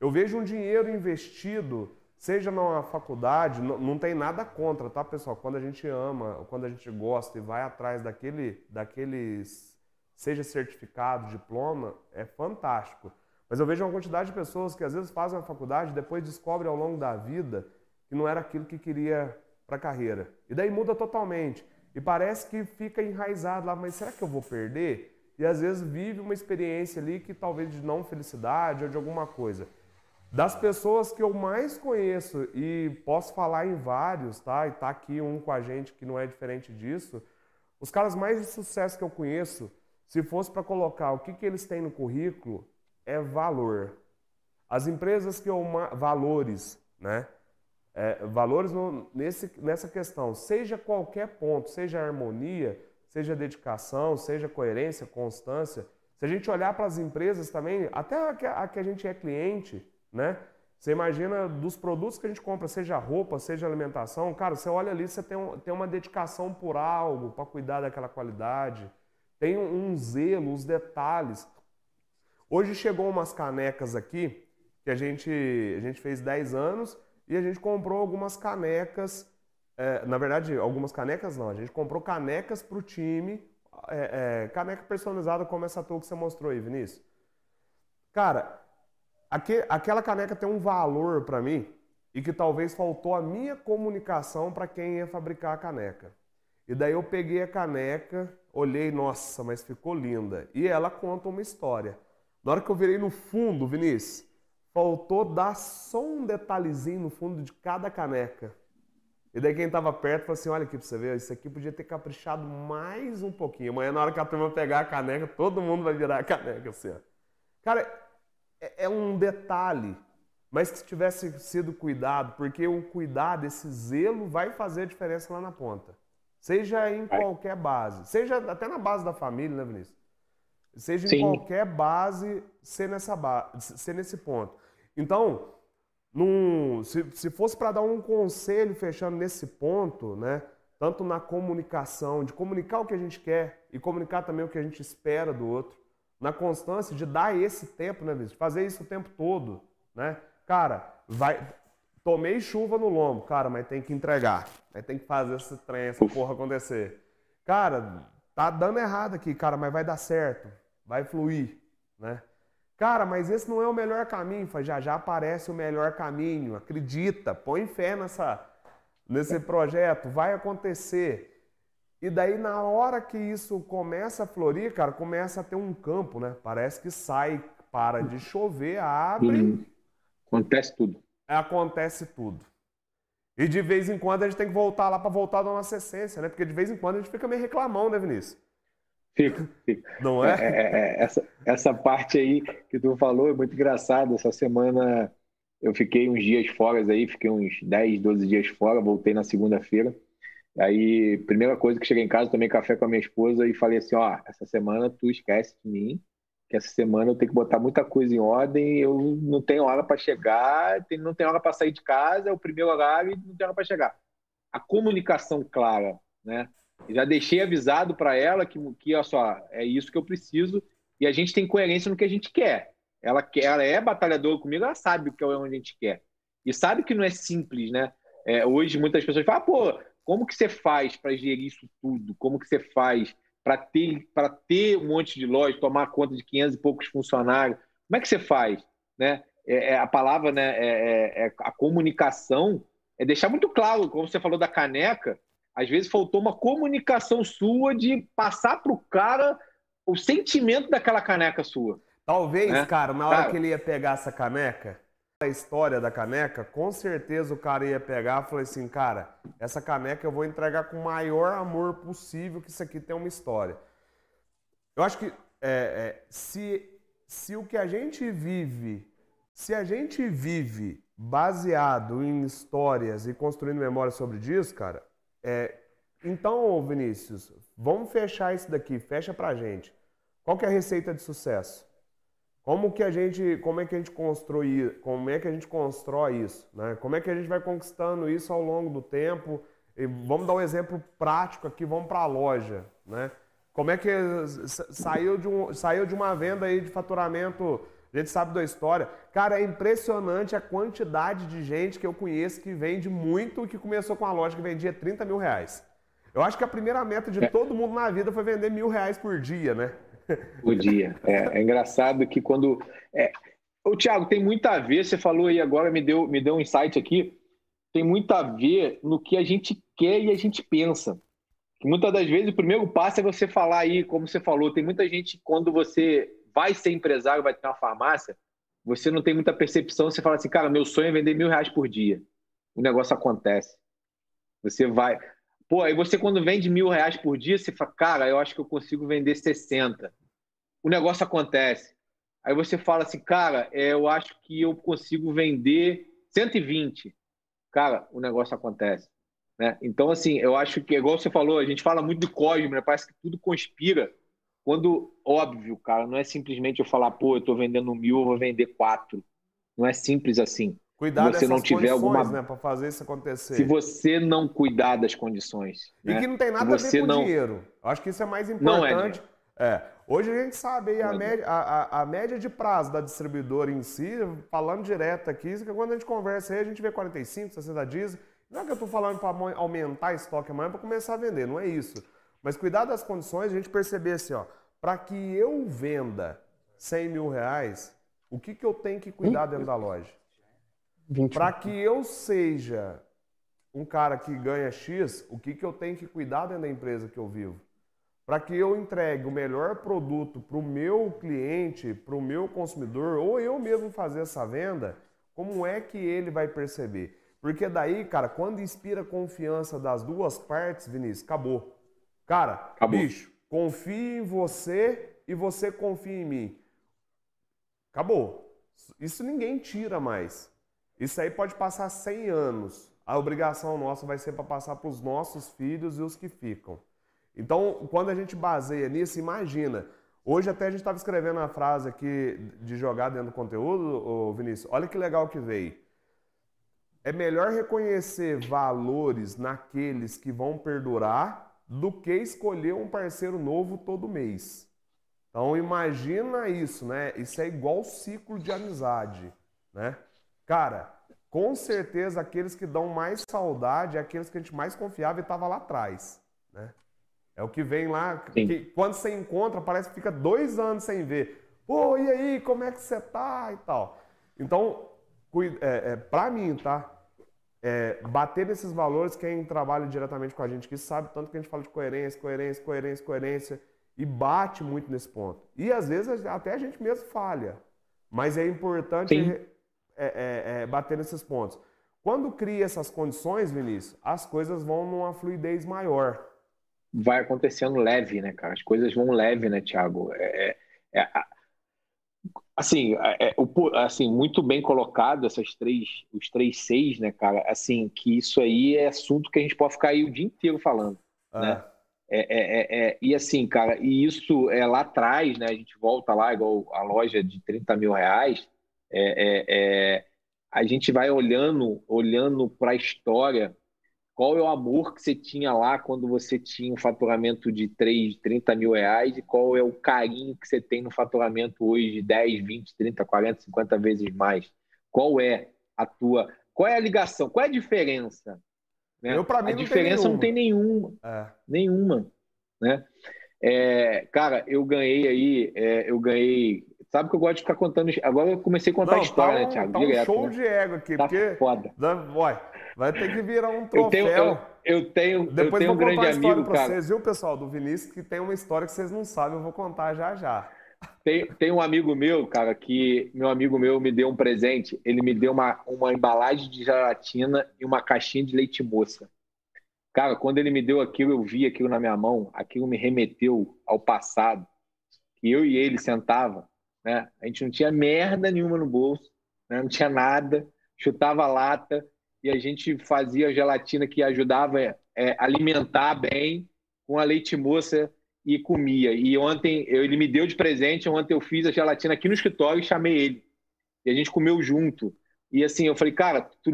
Eu vejo um dinheiro investido seja numa faculdade, não, tem nada contra, tá, pessoal? Quando a gente ama, quando a gente gosta e vai atrás daquele, daqueles, seja certificado, diploma, é fantástico. Mas eu vejo uma quantidade de pessoas que às vezes fazem a faculdade e depois descobrem ao longo da vida que não era aquilo que queria para a carreira. E daí muda totalmente. E parece que fica enraizado lá, mas será que eu vou perder? E às vezes vive uma experiência ali que talvez de não felicidade ou de alguma coisa. Das pessoas que eu mais conheço, e posso falar em vários, tá? E tá aqui um com a gente que não é diferente disso. Os caras mais de sucesso que eu conheço, se fosse para colocar o que, que eles têm no currículo, é valor. As empresas que eu. Valores, né? É, valores no, nesse, nessa questão, seja qualquer ponto, seja harmonia, seja dedicação, seja coerência, constância. Se a gente olhar para as empresas também, até a que, a que a gente é cliente, né? Você imagina dos produtos que a gente compra, seja roupa, seja alimentação, cara, você olha ali, você tem, um, tem uma dedicação por algo, para cuidar daquela qualidade, tem um, zelo, os detalhes. Hoje chegou umas canecas aqui, que a gente, a gente fez 10 anos, e a gente comprou algumas canecas, é, na verdade, algumas canecas não, a gente comprou canecas para o time, é, é, caneca personalizada como essa tua que você mostrou aí, Vinícius. Cara, aquela caneca tem um valor para mim e que talvez faltou a minha comunicação para quem ia fabricar a caneca. E daí eu peguei a caneca, olhei, nossa, mas ficou linda. E ela conta uma história. Na hora que eu virei no fundo, Vinícius, faltou dar só um detalhezinho no fundo de cada caneca. E daí quem estava perto falou assim, olha aqui para você ver, isso aqui podia ter caprichado mais um pouquinho. Amanhã na hora que a turma pegar a caneca, todo mundo vai virar a caneca assim, ó. Cara, é, é um detalhe, mas que tivesse sido cuidado, porque o cuidado, esse zelo, vai fazer a diferença lá na ponta. Seja em qualquer base, seja até na base da família, né, Vinícius? Seja Sim. em qualquer base, ser, nessa base, ser nesse ponto. Então, num, se, se fosse para dar um conselho fechando nesse ponto, né? Tanto na comunicação, de comunicar o que a gente quer e comunicar também o que a gente espera do outro na constância de dar esse tempo, né, de fazer isso o tempo todo, né? Cara, vai tomei chuva no lombo, cara, mas tem que entregar, mas tem que fazer esse trem, essa porra acontecer. Cara, tá dando errado aqui, cara, mas vai dar certo, vai fluir, né? Cara, mas esse não é o melhor caminho, já já aparece o melhor caminho, acredita, põe fé nessa nesse projeto, vai acontecer. E daí, na hora que isso começa a florir, cara, começa a ter um campo, né? Parece que sai, para de chover, abre. Uhum. Acontece tudo. Acontece tudo. E de vez em quando a gente tem que voltar lá para voltar da nossa essência, né? Porque de vez em quando a gente fica meio reclamão, né, Vinícius? Fica, fica. Não é? é, é, é essa, essa parte aí que tu falou é muito engraçada. Essa semana eu fiquei uns dias fora aí, fiquei uns 10, 12 dias fora, voltei na segunda-feira. Aí, primeira coisa que cheguei em casa, tomei café com a minha esposa e falei assim: ó, essa semana tu esquece de mim, que essa semana eu tenho que botar muita coisa em ordem, eu não tenho hora para chegar, não tenho hora para sair de casa, é o primeiro horário e não tenho hora para chegar. A comunicação clara, né? Já deixei avisado para ela que, que, olha só, é isso que eu preciso e a gente tem coerência no que a gente quer. ela, quer, ela é batalhadora comigo, ela sabe o que é onde a gente quer. E sabe que não é simples, né? É, hoje muitas pessoas falam, pô, como que você faz para gerir isso tudo? Como que você faz para ter, ter um monte de loja, tomar conta de 500 e poucos funcionários? Como é que você faz? Né? É, é a palavra, né, é, é, é, a comunicação, é deixar muito claro, como você falou da caneca, às vezes faltou uma comunicação sua de passar para o cara o sentimento daquela caneca sua. Talvez, né? cara, na hora que ele ia pegar essa caneca, a história da caneca, com certeza o cara ia pegar e falar assim, cara, essa caneca eu vou entregar com o maior amor possível, que isso aqui tem uma história. Eu acho que é, é, se, se o que a gente vive, se a gente vive baseado em histórias e construindo memória sobre isso, cara, é, então, Vinícius, vamos fechar isso daqui, fecha pra gente. Qual que é a receita de sucesso? Como que a gente, como é que a gente constrói, como é que a gente constrói isso, né? Como é que a gente vai conquistando isso ao longo do tempo? E vamos dar um exemplo prático aqui, vamos para a loja, né? Como é que saiu de, um, saiu de uma venda aí de faturamento, a gente sabe da história. Cara, é impressionante a quantidade de gente que eu conheço que vende muito, que começou com a loja que vendia 30 mil reais. Eu acho que a primeira meta de é. todo mundo na vida foi vender mil reais por dia, né? o dia. É, é engraçado que quando. É... Ô, Thiago, tem muito a ver, você falou aí agora, me deu, me deu um insight aqui. Tem muito a ver no que a gente quer e a gente pensa. Muitas das vezes o primeiro passo é você falar aí, como você falou, tem muita gente, quando você vai ser empresário, vai ter uma farmácia, você não tem muita percepção, você fala assim, cara, meu sonho é vender mil reais por dia. O negócio acontece. Você vai. Pô, aí você quando vende mil reais por dia, você fala, cara, eu acho que eu consigo vender 60 o negócio acontece. Aí você fala assim, cara, é, eu acho que eu consigo vender 120. Cara, o negócio acontece. Né? Então, assim, eu acho que, igual você falou, a gente fala muito do código, né? parece que tudo conspira. Quando, óbvio, cara, não é simplesmente eu falar, pô, eu estou vendendo mil, eu vou vender quatro. Não é simples assim. Cuidar se você não tiver alguma né, para fazer isso acontecer. Se você não cuidar das condições. E né? que não tem nada a ver com não... dinheiro. Eu acho que isso é mais importante. Não é, é. Hoje a gente sabe aí a média, a, a, a, média de prazo da distribuidora em si, falando direto aqui, que quando a gente conversa aí, a gente vê 45, 60 dias. Não é que eu estou falando para aumentar estoque amanhã para começar a vender, não é isso. Mas cuidar das condições, a gente perceber assim, ó, para que eu venda 100 mil reais, o que, que eu tenho que cuidar dentro da loja? Para que eu seja um cara que ganha X, o que, que eu tenho que cuidar dentro da empresa que eu vivo? para que eu entregue o melhor produto para o meu cliente, para o meu consumidor, ou eu mesmo fazer essa venda, como é que ele vai perceber? Porque daí, cara, quando inspira confiança das duas partes, Vinícius, acabou. Cara, acabou. bicho, confie em você e você confia em mim. Acabou. Isso ninguém tira mais. Isso aí pode passar 100 anos. A obrigação nossa vai ser para passar para os nossos filhos e os que ficam. Então, quando a gente baseia nisso, imagina. Hoje até a gente estava escrevendo a frase aqui de jogar dentro do conteúdo, Vinícius. Olha que legal que veio. É melhor reconhecer valores naqueles que vão perdurar do que escolher um parceiro novo todo mês. Então imagina isso, né? Isso é igual ciclo de amizade, né? Cara, com certeza aqueles que dão mais saudade é aqueles que a gente mais confiava e estava lá atrás, né? É o que vem lá, que, quando você encontra, parece que fica dois anos sem ver. Pô, e aí, como é que você tá e tal. Então, é, é, para mim, tá? É, bater nesses valores, quem trabalha diretamente com a gente que sabe, tanto que a gente fala de coerência, coerência, coerência, coerência, e bate muito nesse ponto. E às vezes até a gente mesmo falha. Mas é importante é, é, é, bater nesses pontos. Quando cria essas condições, Vinícius, as coisas vão numa fluidez maior vai acontecendo leve, né, cara? As coisas vão leve, né, Thiago? É, é, é assim, é, é assim, muito bem colocado essas três, os três seis, né, cara? Assim, que isso aí é assunto que a gente pode ficar aí o dia inteiro falando, ah. né? É, é, é, e assim, cara, e isso é lá atrás, né? A gente volta lá, igual a loja de 30 mil reais, é, a gente vai olhando, olhando para a história qual é o amor que você tinha lá quando você tinha um faturamento de 3, 30 mil reais e qual é o carinho que você tem no faturamento hoje de 10, 20, 30, 40, 50 vezes mais? Qual é a tua. Qual é a ligação? Qual é a diferença? Né? Eu, mim, a diferença não tem nenhuma. É. Nenhuma. Né? É, cara, eu ganhei aí, é, eu ganhei. Sabe que eu gosto de ficar contando. Agora eu comecei a contar não, história, tá um, né, Thiago? Tá Direto, um show né? de ego aqui, tá porque. Foda. Vai ter que virar um troféu. Eu tenho, eu, eu tenho, Depois eu tenho vou um grande contar a história amigo, pra cara. vocês, viu, pessoal, do Vinícius, que tem uma história que vocês não sabem, eu vou contar já já. Tem, tem um amigo meu, cara, que meu amigo meu me deu um presente. Ele me deu uma, uma embalagem de gelatina e uma caixinha de leite moça. Cara, quando ele me deu aquilo, eu vi aquilo na minha mão, aquilo me remeteu ao passado. Que eu e ele sentava, né? A gente não tinha merda nenhuma no bolso, né? não tinha nada, chutava lata e a gente fazia gelatina que ajudava é, alimentar bem com a leite moça e comia. E ontem eu, ele me deu de presente, ontem eu fiz a gelatina aqui no escritório e chamei ele. E a gente comeu junto. E assim, eu falei, cara, tu,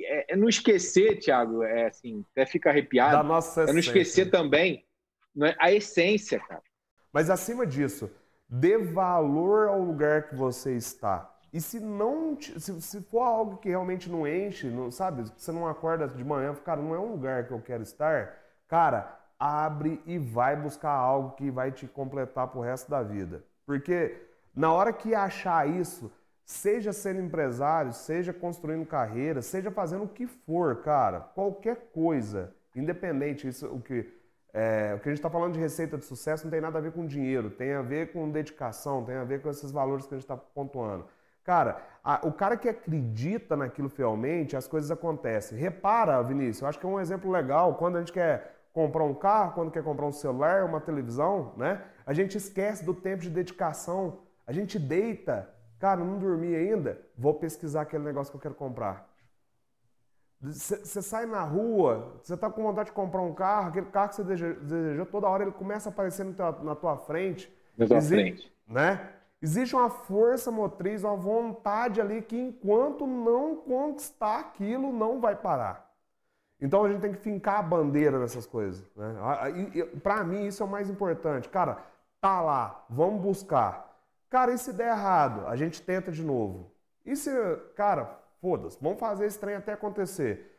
é, é não esquecer, Thiago, é assim, até fica arrepiado. Da nossa é não esquecer também né, a essência, cara. Mas acima disso, dê valor ao lugar que você está. E se não, se, se for algo que realmente não enche, não, sabe, você não acorda de manhã, cara, não é um lugar que eu quero estar, cara, abre e vai buscar algo que vai te completar pro resto da vida. Porque na hora que achar isso, Seja sendo empresário, seja construindo carreira, seja fazendo o que for, cara, qualquer coisa, independente, isso o que é, o que a gente está falando de receita de sucesso não tem nada a ver com dinheiro, tem a ver com dedicação, tem a ver com esses valores que a gente está pontuando. Cara, a, o cara que acredita naquilo fielmente, as coisas acontecem. Repara, Vinícius, eu acho que é um exemplo legal quando a gente quer comprar um carro, quando quer comprar um celular, uma televisão, né? A gente esquece do tempo de dedicação. A gente deita Cara, não dormi ainda? Vou pesquisar aquele negócio que eu quero comprar. Você sai na rua, você está com vontade de comprar um carro, aquele carro que você desejou, toda hora ele começa a aparecer na tua frente. Na tua frente. Né? Existe uma força motriz, uma vontade ali que enquanto não conquistar aquilo, não vai parar. Então a gente tem que fincar a bandeira nessas coisas. Né? Para mim isso é o mais importante. Cara, tá lá, vamos buscar. Cara, e se der errado? A gente tenta de novo. E se, cara, foda-se, vamos fazer esse trem até acontecer.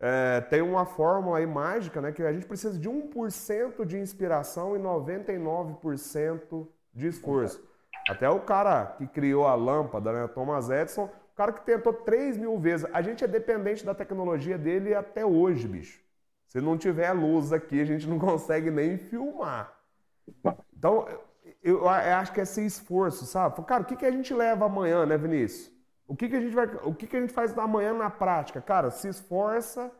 É, tem uma fórmula aí mágica, né? Que a gente precisa de 1% de inspiração e 99% de esforço. Até o cara que criou a lâmpada, né? Thomas Edison, o cara que tentou 3 mil vezes. A gente é dependente da tecnologia dele até hoje, bicho. Se não tiver luz aqui, a gente não consegue nem filmar. Então, eu, acho que é esse esforço, sabe? Cara, o que, que a gente leva amanhã, né, Vinícius? O que, que a gente vai, o que, que a gente faz amanhã na prática? Cara, se esforça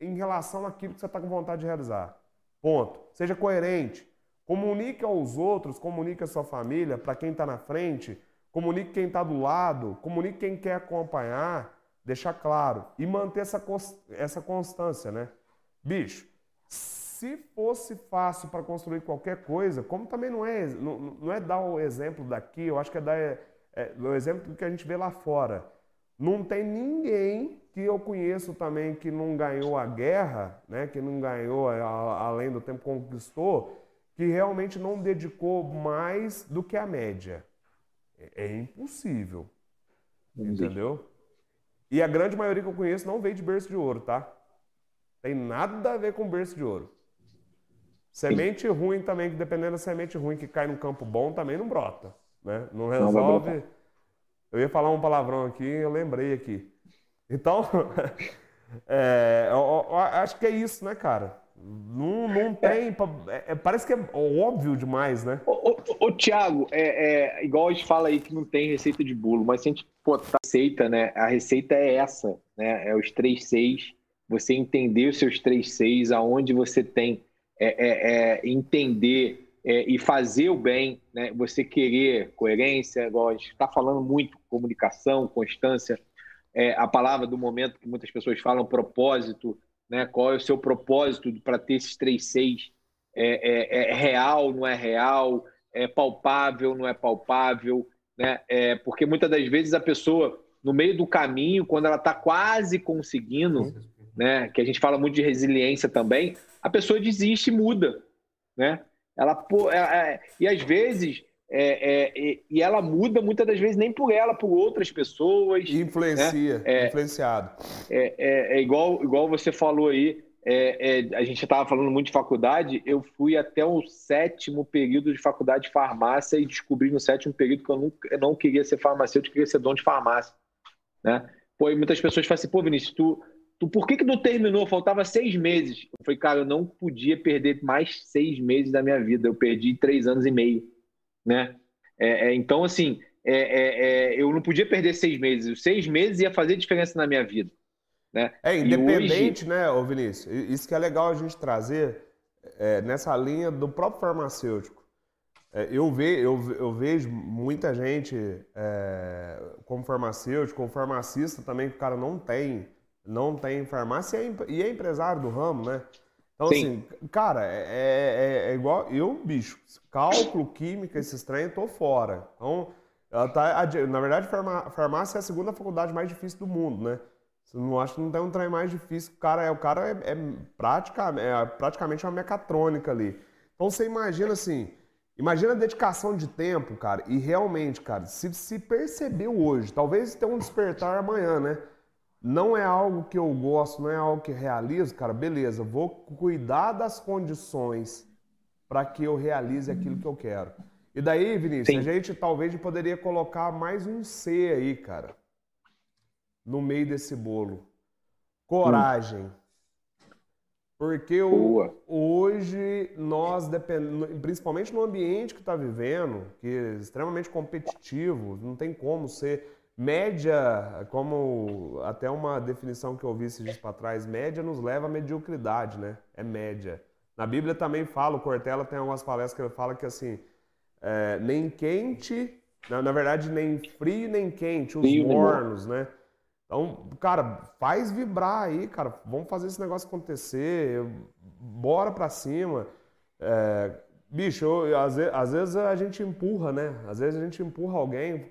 em relação àquilo que você está com vontade de realizar. Ponto. Seja coerente. Comunique aos outros, comunique à sua família, para quem está na frente, comunique quem está do lado, comunique quem quer acompanhar, deixar claro e manter essa, essa constância, né? Bicho, se fosse fácil para construir qualquer coisa, como também não é, não, não é dar o exemplo daqui, eu acho que é dar é, é, o exemplo que a gente vê lá fora. Não tem ninguém que eu conheço também que não ganhou a guerra, né, que não ganhou a, a, além do tempo conquistou, que realmente não dedicou mais do que a média. É, é impossível. Entendeu? E a grande maioria que eu conheço não veio de berço de ouro, tá? Tem nada a ver com berço de ouro. Semente ruim também, que dependendo da semente ruim que cai no campo bom, também não brota. Né? Não resolve. Não eu ia falar um palavrão aqui, eu lembrei aqui. Então, é, eu, eu, acho que é isso, né, cara? Não, não tem. É, é, parece que é óbvio demais, né? Ô, ô, ô Tiago, é, é, igual a gente fala aí que não tem receita de bolo, mas se a gente botar receita, né? A receita é essa, né? É os três seis. Você entender os seus três seis, aonde você tem é, é, é, entender é, e fazer o bem, né? você querer coerência, igual a gente está falando muito, comunicação, constância, é, a palavra do momento que muitas pessoas falam, propósito, né? qual é o seu propósito para ter esses três seis? É, é, real, não é real? É palpável, não é palpável? Né? porque muitas das vezes a pessoa, no meio do caminho, quando ela está quase conseguindo, né? Que a gente fala muito de resiliência também. A pessoa desiste e muda, né? Ela, pô, é, é, e às vezes é, é, e ela muda muitas das vezes nem por ela, por outras pessoas. Influencia, né? influenciado. É, é, igual, igual você falou aí, a gente estava falando muito de faculdade, eu fui até o sétimo período de faculdade de farmácia e descobri no sétimo período que eu não, eu não queria ser farmacêutico, eu queria ser dono de farmácia. Né? Pô, e muitas pessoas falam assim, pô, Vinícius, tu, tu por que, que não terminou? Faltava seis meses. Eu falei, cara, eu não podia perder mais seis meses da minha vida. Eu perdi três anos e meio né? É, é, então, assim, é, é, é, eu não podia perder seis meses. Os seis meses ia fazer diferença na minha vida. Né? É independente, hoje... né, ô Vinícius? Isso que é legal a gente trazer nessa linha do próprio farmacêutico. eu, ve, eu, eu vejo muita gente como farmacêutico, como farmacista também, que o cara não tem, não tem farmácia e é empresário do ramo, né? Então, Sim. assim, cara, é, é, é, igual. Eu, bicho, cálculo, química, esses trem, tô fora. Então, tá, na verdade, farmácia é a segunda faculdade mais difícil do mundo, né? Você não acha que não tem um trem mais difícil. O cara é, o cara é, é, pratica, é praticamente uma mecatrônica ali. Então, você imagina assim. Imagina a dedicação de tempo, cara, e realmente, cara, se se percebeu hoje, talvez tenha um despertar amanhã, né? Não é algo que eu gosto, não é algo que realizo, cara, beleza, vou cuidar das condições para que eu realize aquilo que eu quero. E daí, Vinícius, Sim. a gente talvez poderia colocar mais um C aí, cara, no meio desse bolo. Coragem. Porque o, hoje nós dependemos, principalmente no ambiente que está vivendo, que é extremamente competitivo, não tem como ser Média, como até uma definição que eu ouvi esses dias para trás, média nos leva à mediocridade, né? É média. Na Bíblia também fala, o Cortella tem algumas palestras que ele fala que assim, é, nem quente, na, na, verdade nem frio nem quente, os frio, mornos, né? Então, cara, faz vibrar aí, cara. Vamos fazer esse negócio acontecer. Bora pra cima. É, bicho, eu, às, vezes, às vezes a gente empurra, né? Às vezes a gente empurra alguém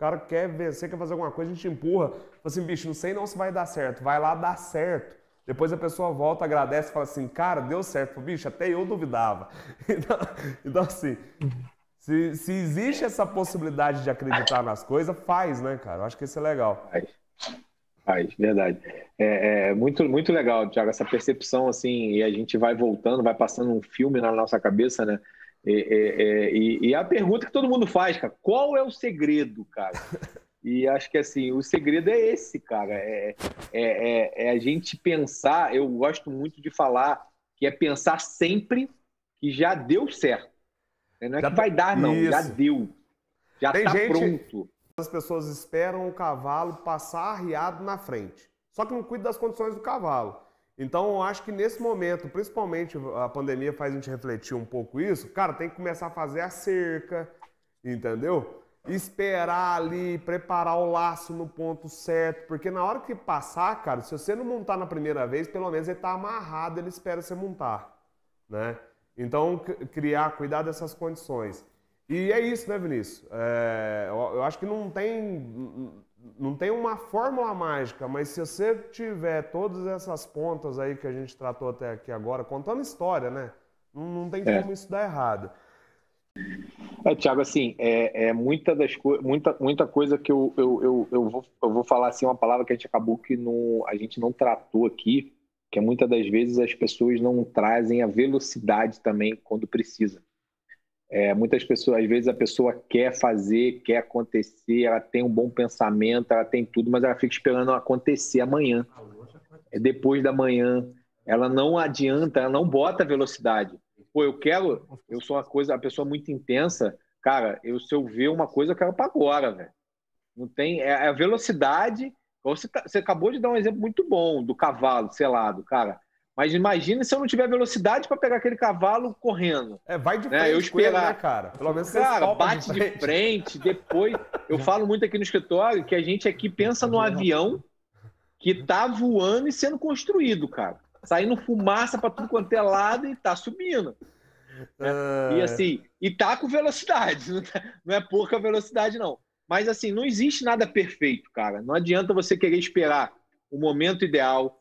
cara quer vencer, quer fazer alguma coisa, a gente empurra. Fala assim, bicho, não sei não se vai dar certo. Vai lá dar certo. Depois a pessoa volta, agradece e fala assim, cara, deu certo. Bicho, até eu duvidava. Então, então assim, se, se, existe essa possibilidade de acreditar nas coisas, faz, né, cara? Eu acho que isso é legal. Faz, faz verdade. É, é, muito, muito legal, Thiago, essa percepção, assim, e a gente vai voltando, vai passando um filme na nossa cabeça, né? É, é, é, e, e, a pergunta que todo mundo faz, cara, qual é o segredo, cara? E acho que assim, o segredo é esse, cara. É, é, é, a gente pensar, eu gosto muito de falar, que é pensar sempre que já deu certo. Não é já que vai dar, não, isso. já deu. Já está pronto. As pessoas esperam o cavalo passar arriado na frente. Só que não cuida das condições do cavalo. Então, eu acho que nesse momento, principalmente a pandemia faz a gente refletir um pouco isso. Cara, tem que começar a fazer a cerca, entendeu? Esperar ali, preparar o laço no ponto certo, porque na hora que passar, cara, se você não montar na primeira vez, pelo menos ele está amarrado, ele espera você montar, né? Então, criar, cuidar dessas condições. E é isso, né, Vinícius? É, eu, eu acho que não tem não tem uma fórmula mágica, mas se você tiver todas essas pontas aí que a gente tratou até aqui agora, contando história, né? Não, não tem é. como isso dar errado. É, Tiago, assim, é, é muita, das muita, muita coisa que eu, eu, eu, eu, vou, eu vou falar assim, uma palavra que a gente acabou que não, a gente não tratou aqui, que é muitas das vezes as pessoas não trazem a velocidade também quando precisa. É, muitas pessoas, às vezes, a pessoa quer fazer, quer acontecer, ela tem um bom pensamento, ela tem tudo, mas ela fica esperando acontecer amanhã. É depois da manhã. Ela não adianta, ela não bota velocidade. Pô, eu quero, eu sou uma coisa, a pessoa muito intensa, cara, eu se eu ver uma coisa, eu quero para agora, velho. Não tem, é a velocidade. Você, tá, você acabou de dar um exemplo muito bom do cavalo selado, cara. Mas imagina se eu não tiver velocidade para pegar aquele cavalo correndo. É, vai de frente, né? eu esperar, ele, né, cara. Pelo menos cara, bate de frente. de frente, depois. Eu falo muito aqui no escritório que a gente aqui pensa no avião que tá voando e sendo construído, cara. Saindo fumaça para tudo quanto é lado e tá subindo. Né? E assim, e tá com velocidade, não, tá, não é pouca velocidade, não. Mas assim, não existe nada perfeito, cara. Não adianta você querer esperar o momento ideal,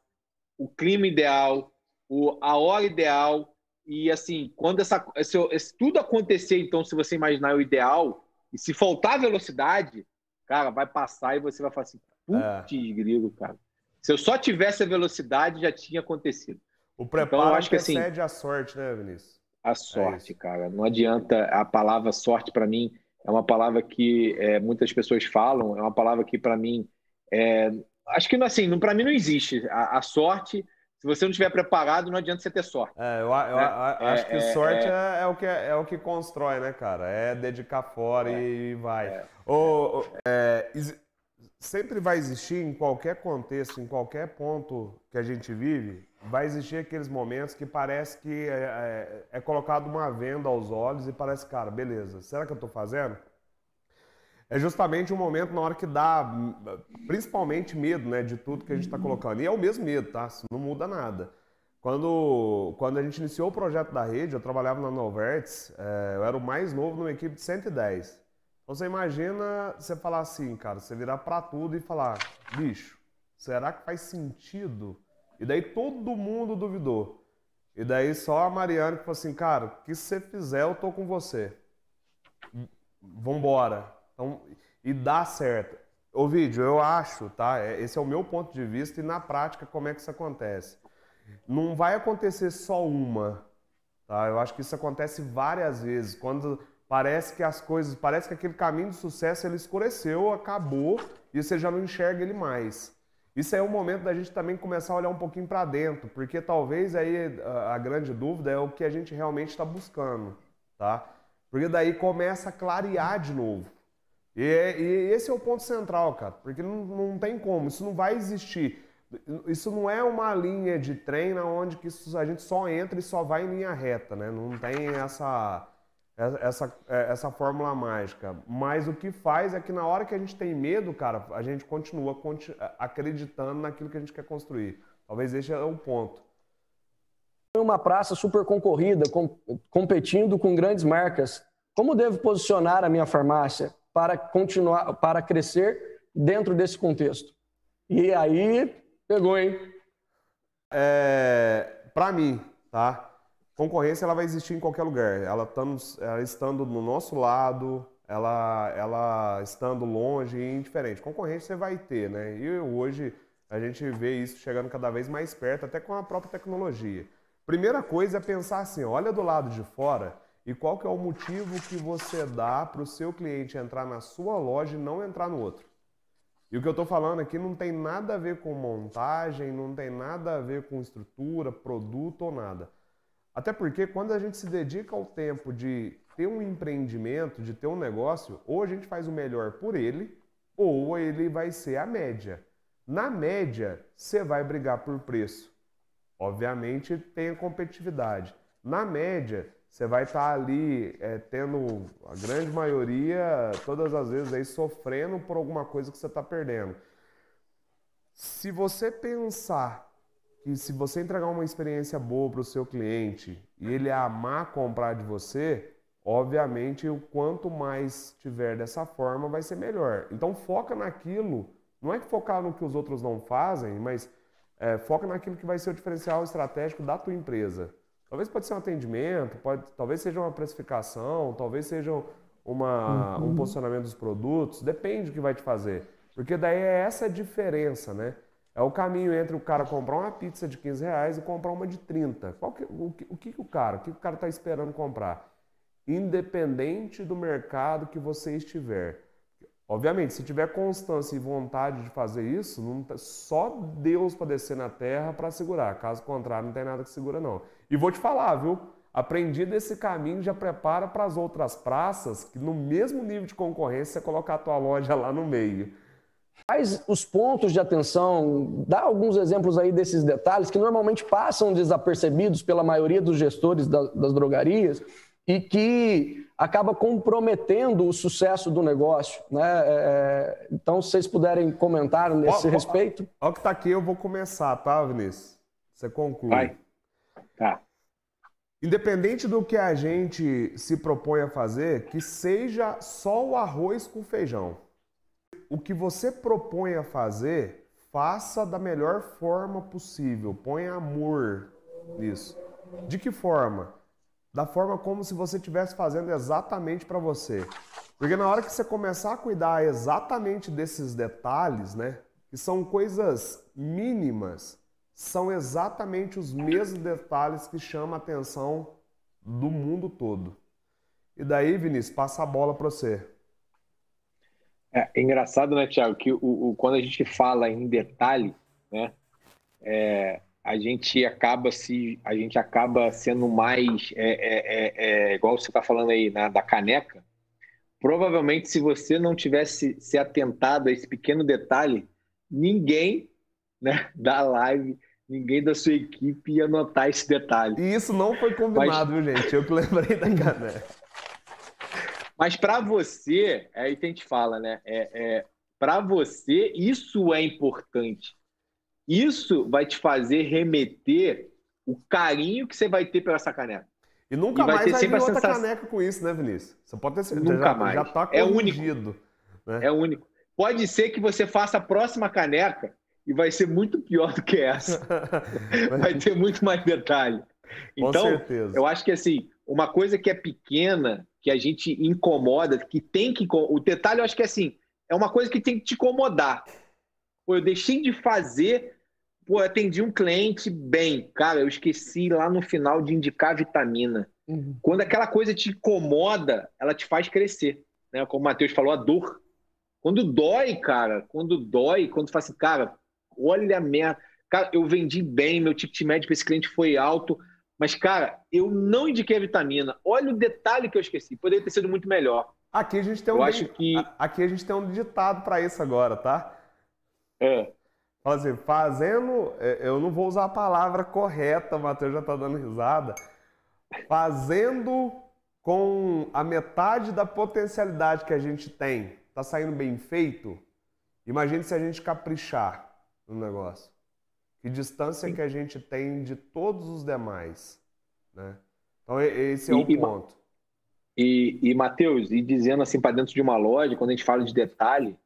o clima ideal, o, a hora ideal. E assim, quando essa, se, se tudo acontecer, então, se você imaginar o ideal, e se faltar velocidade, cara, vai passar e você vai falar assim, putz, é. grilo, cara. Se eu só tivesse a velocidade, já tinha acontecido. O preparo então, acho que assim, a sorte, né, Vinícius? A sorte, é cara. Não adianta a palavra sorte para mim é uma palavra que é, muitas pessoas falam, é uma palavra que para mim é, acho que assim, para mim não existe a, a, sorte. Se você não estiver preparado, não adianta você ter sorte. É, eu, eu, né? eu acho que é, sorte é, é, é, o que é, o que constrói, né, cara? É dedicar fora e vai. Ou, sempre vai existir em qualquer contexto, em qualquer ponto que a gente vive, vai existir aqueles momentos que parece que é, é, é colocado uma venda aos olhos e parece, cara, beleza, será que eu estou fazendo? É justamente um momento na hora que dá, principalmente medo, né, de tudo que a gente está colocando. E é o mesmo medo, tá? Isso não muda nada. Quando, quando a gente iniciou o projeto da rede, eu trabalhava na Noverts, é, eu era o mais novo numa equipe de 110. Então você imagina você falar assim, cara, você virar para tudo e falar, bicho, será que faz sentido e daí todo mundo duvidou. E daí só a Mariana que falou assim, cara, o que você fizer, eu tô com você. Vambora. Então, e dá certo. Ô vídeo, eu acho, tá? É, esse é o meu ponto de vista e na prática como é que isso acontece. Não vai acontecer só uma, tá? Eu acho que isso acontece várias vezes. Quando parece que as coisas, parece que aquele caminho de sucesso ele escureceu, acabou e você já não enxerga ele mais. Isso é o momento da gente também começar a olhar um pouquinho para dentro, porque talvez aí a, grande dúvida é o que a gente realmente está buscando, tá? Porque daí começa a clarear de novo. E, e, esse é o ponto central, cara, porque não, não tem como, isso não vai existir. Isso não é uma linha de trem onde que isso, a gente só entra e só vai em linha reta, né? Não tem essa essa, é, essa fórmula mágica. Mas o que faz é que na hora que a gente tem medo, cara, a gente continua acreditando naquilo que a gente quer construir. Talvez esse é o ponto. Uma praça super concorrida, com, competindo com grandes marcas. Como devo posicionar a minha farmácia para continuar, para crescer dentro desse contexto? E aí, pegou, hein? É, para mim, tá? Concorrência ela vai existir em qualquer lugar. Ela, ela estando no nosso lado, ela, ela estando longe e indiferente. Concorrência você vai ter, né? E hoje a gente vê isso chegando cada vez mais perto, até com a própria tecnologia. Primeira coisa é pensar assim, olha do lado de fora e qual que é o motivo que você dá para o seu cliente entrar na sua loja e não entrar no outro. E o que eu estou falando aqui não tem nada a ver com montagem, não tem nada a ver com estrutura, produto ou nada. Até porque quando a gente se dedica ao tempo de ter um empreendimento, de ter um negócio, ou a gente faz o melhor por ele, ou ele vai ser a média. Na média, você vai brigar por preço. Obviamente tem a competitividade. Na média, você vai estar tá ali é, tendo a grande maioria, todas as vezes aí sofrendo por alguma coisa que você está perdendo. Se você pensar que se você entregar uma experiência boa para o seu cliente e ele amar comprar de você, obviamente o quanto mais tiver dessa forma vai ser melhor. Então foca naquilo, não é focar no que os outros não fazem, mas é, foca naquilo que vai ser o diferencial estratégico da tua empresa. Talvez pode ser um atendimento, pode, talvez seja uma precificação, talvez seja uma, uhum. um posicionamento dos produtos, depende do que vai te fazer. Porque daí é essa a diferença, né? É o caminho entre o cara comprar uma pizza de 15 reais e comprar uma de 30. Qual que, o, que, o que o cara, o que o cara está esperando comprar? Independente do mercado que você estiver. Obviamente, se tiver constância e vontade de fazer isso, não tá, só Deus para descer na terra para segurar. Caso contrário, não tem nada que segura não. E vou te falar, viu? Aprendi desse caminho, já prepara para as outras praças, que no mesmo nível de concorrência, você colocar a tua loja lá no meio. Quais os pontos de atenção? Dá alguns exemplos aí desses detalhes que normalmente passam desapercebidos pela maioria dos gestores das drogarias e que acaba comprometendo o sucesso do negócio. Né? É, é então, se vocês puderem comentar nesse ó, respeito. Olha o que está aqui, eu vou começar, tá, Vinícius? Você conclui. Vai. Tá. Independente do que a gente se propõe a fazer, que seja só o arroz com feijão o que você propõe a fazer, faça da melhor forma possível, põe amor nisso. De que forma? Da forma como se você estivesse fazendo exatamente para você. Porque na hora que você começar a cuidar exatamente desses detalhes, né, que são coisas mínimas, são exatamente os mesmos detalhes que chamam a atenção do mundo todo. E daí, Vinícius, passa a bola para você. É, é, engraçado, né, Tiago, que o, o, quando a gente fala em detalhe, né, é, a gente acaba se a gente acaba sendo mais é, é, é, é igual você está falando aí né, da caneca. Provavelmente, se você não tivesse se atentado a esse pequeno detalhe, ninguém né, da live, ninguém da sua equipe ia notar esse detalhe. E isso não foi combinado, Mas... viu, gente? Eu que lembrei da caneca. Mas para você, é aí que a gente fala, né? É, é para você, isso é importante. Isso vai te fazer remeter o carinho que você vai ter pela essa caneca. E nunca e vai mais ter vai vir outra sensação... caneca com isso, né, Vinícius? Você pode ter certeza. Nunca já, mais. Já tá é único. Né? É único. Pode ser que você faça a próxima caneca e vai ser muito pior do que essa. vai ter muito mais detalhe. Então, eu acho que assim, uma coisa que é pequena, que a gente incomoda, que tem que. O detalhe, eu acho que é assim, é uma coisa que tem que te incomodar. Pô, eu deixei de fazer, pô, atendi um cliente bem. Cara, eu esqueci lá no final de indicar vitamina. Uhum. Quando aquela coisa te incomoda, ela te faz crescer. Né? Como o Matheus falou, a dor. Quando dói, cara, quando dói, quando fala assim, cara, olha a merda. Cara, eu vendi bem, meu ticket médio para esse cliente foi alto, mas, cara, eu não indiquei a vitamina. Olha o detalhe que eu esqueci. Poderia ter sido muito melhor. Aqui a gente tem um, eu acho que... aqui a gente tem um ditado para isso agora, tá? É. Fala assim, fazendo. É, eu não vou usar a palavra correta, o Matheus já tá dando risada. Fazendo com a metade da potencialidade que a gente tem, tá saindo bem feito. Imagine se a gente caprichar no negócio. Que distância Sim. que a gente tem de todos os demais, né? Então esse é o ponto. E, e Matheus, e dizendo assim para dentro de uma loja, quando a gente fala de detalhe,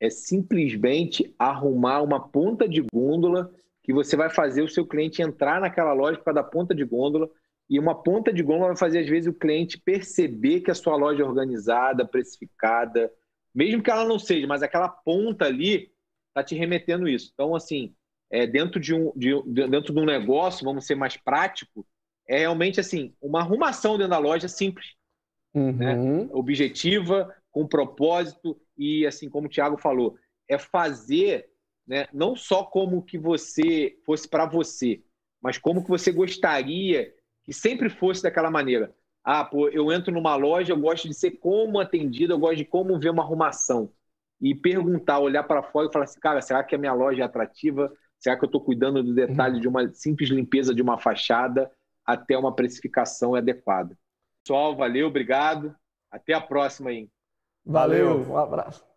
é simplesmente arrumar uma ponta de gôndola que você vai fazer o seu cliente entrar naquela loja para dar ponta de gôndola e uma ponta de gôndola vai fazer às vezes o cliente perceber que a sua loja é organizada, precificada, mesmo que ela não seja, mas aquela ponta ali está te remetendo isso. Então, assim, é, dentro, de um, de, dentro de um negócio, vamos ser mais prático, é realmente assim, uma arrumação dentro da loja simples, uhum. né? objetiva, com propósito e assim como o Thiago falou, é fazer, né, não só como que você fosse para você, mas como que você gostaria que sempre fosse daquela maneira. Ah, pô, eu entro numa loja, eu gosto de ser como atendido, eu gosto de como ver uma arrumação e perguntar, olhar para fora e falar assim, cara, será que a minha loja é atrativa? Será que eu estou cuidando do detalhe uhum. de uma simples limpeza de uma fachada até uma precificação adequada? Pessoal, valeu, obrigado. Até a próxima aí. Valeu, valeu. um abraço.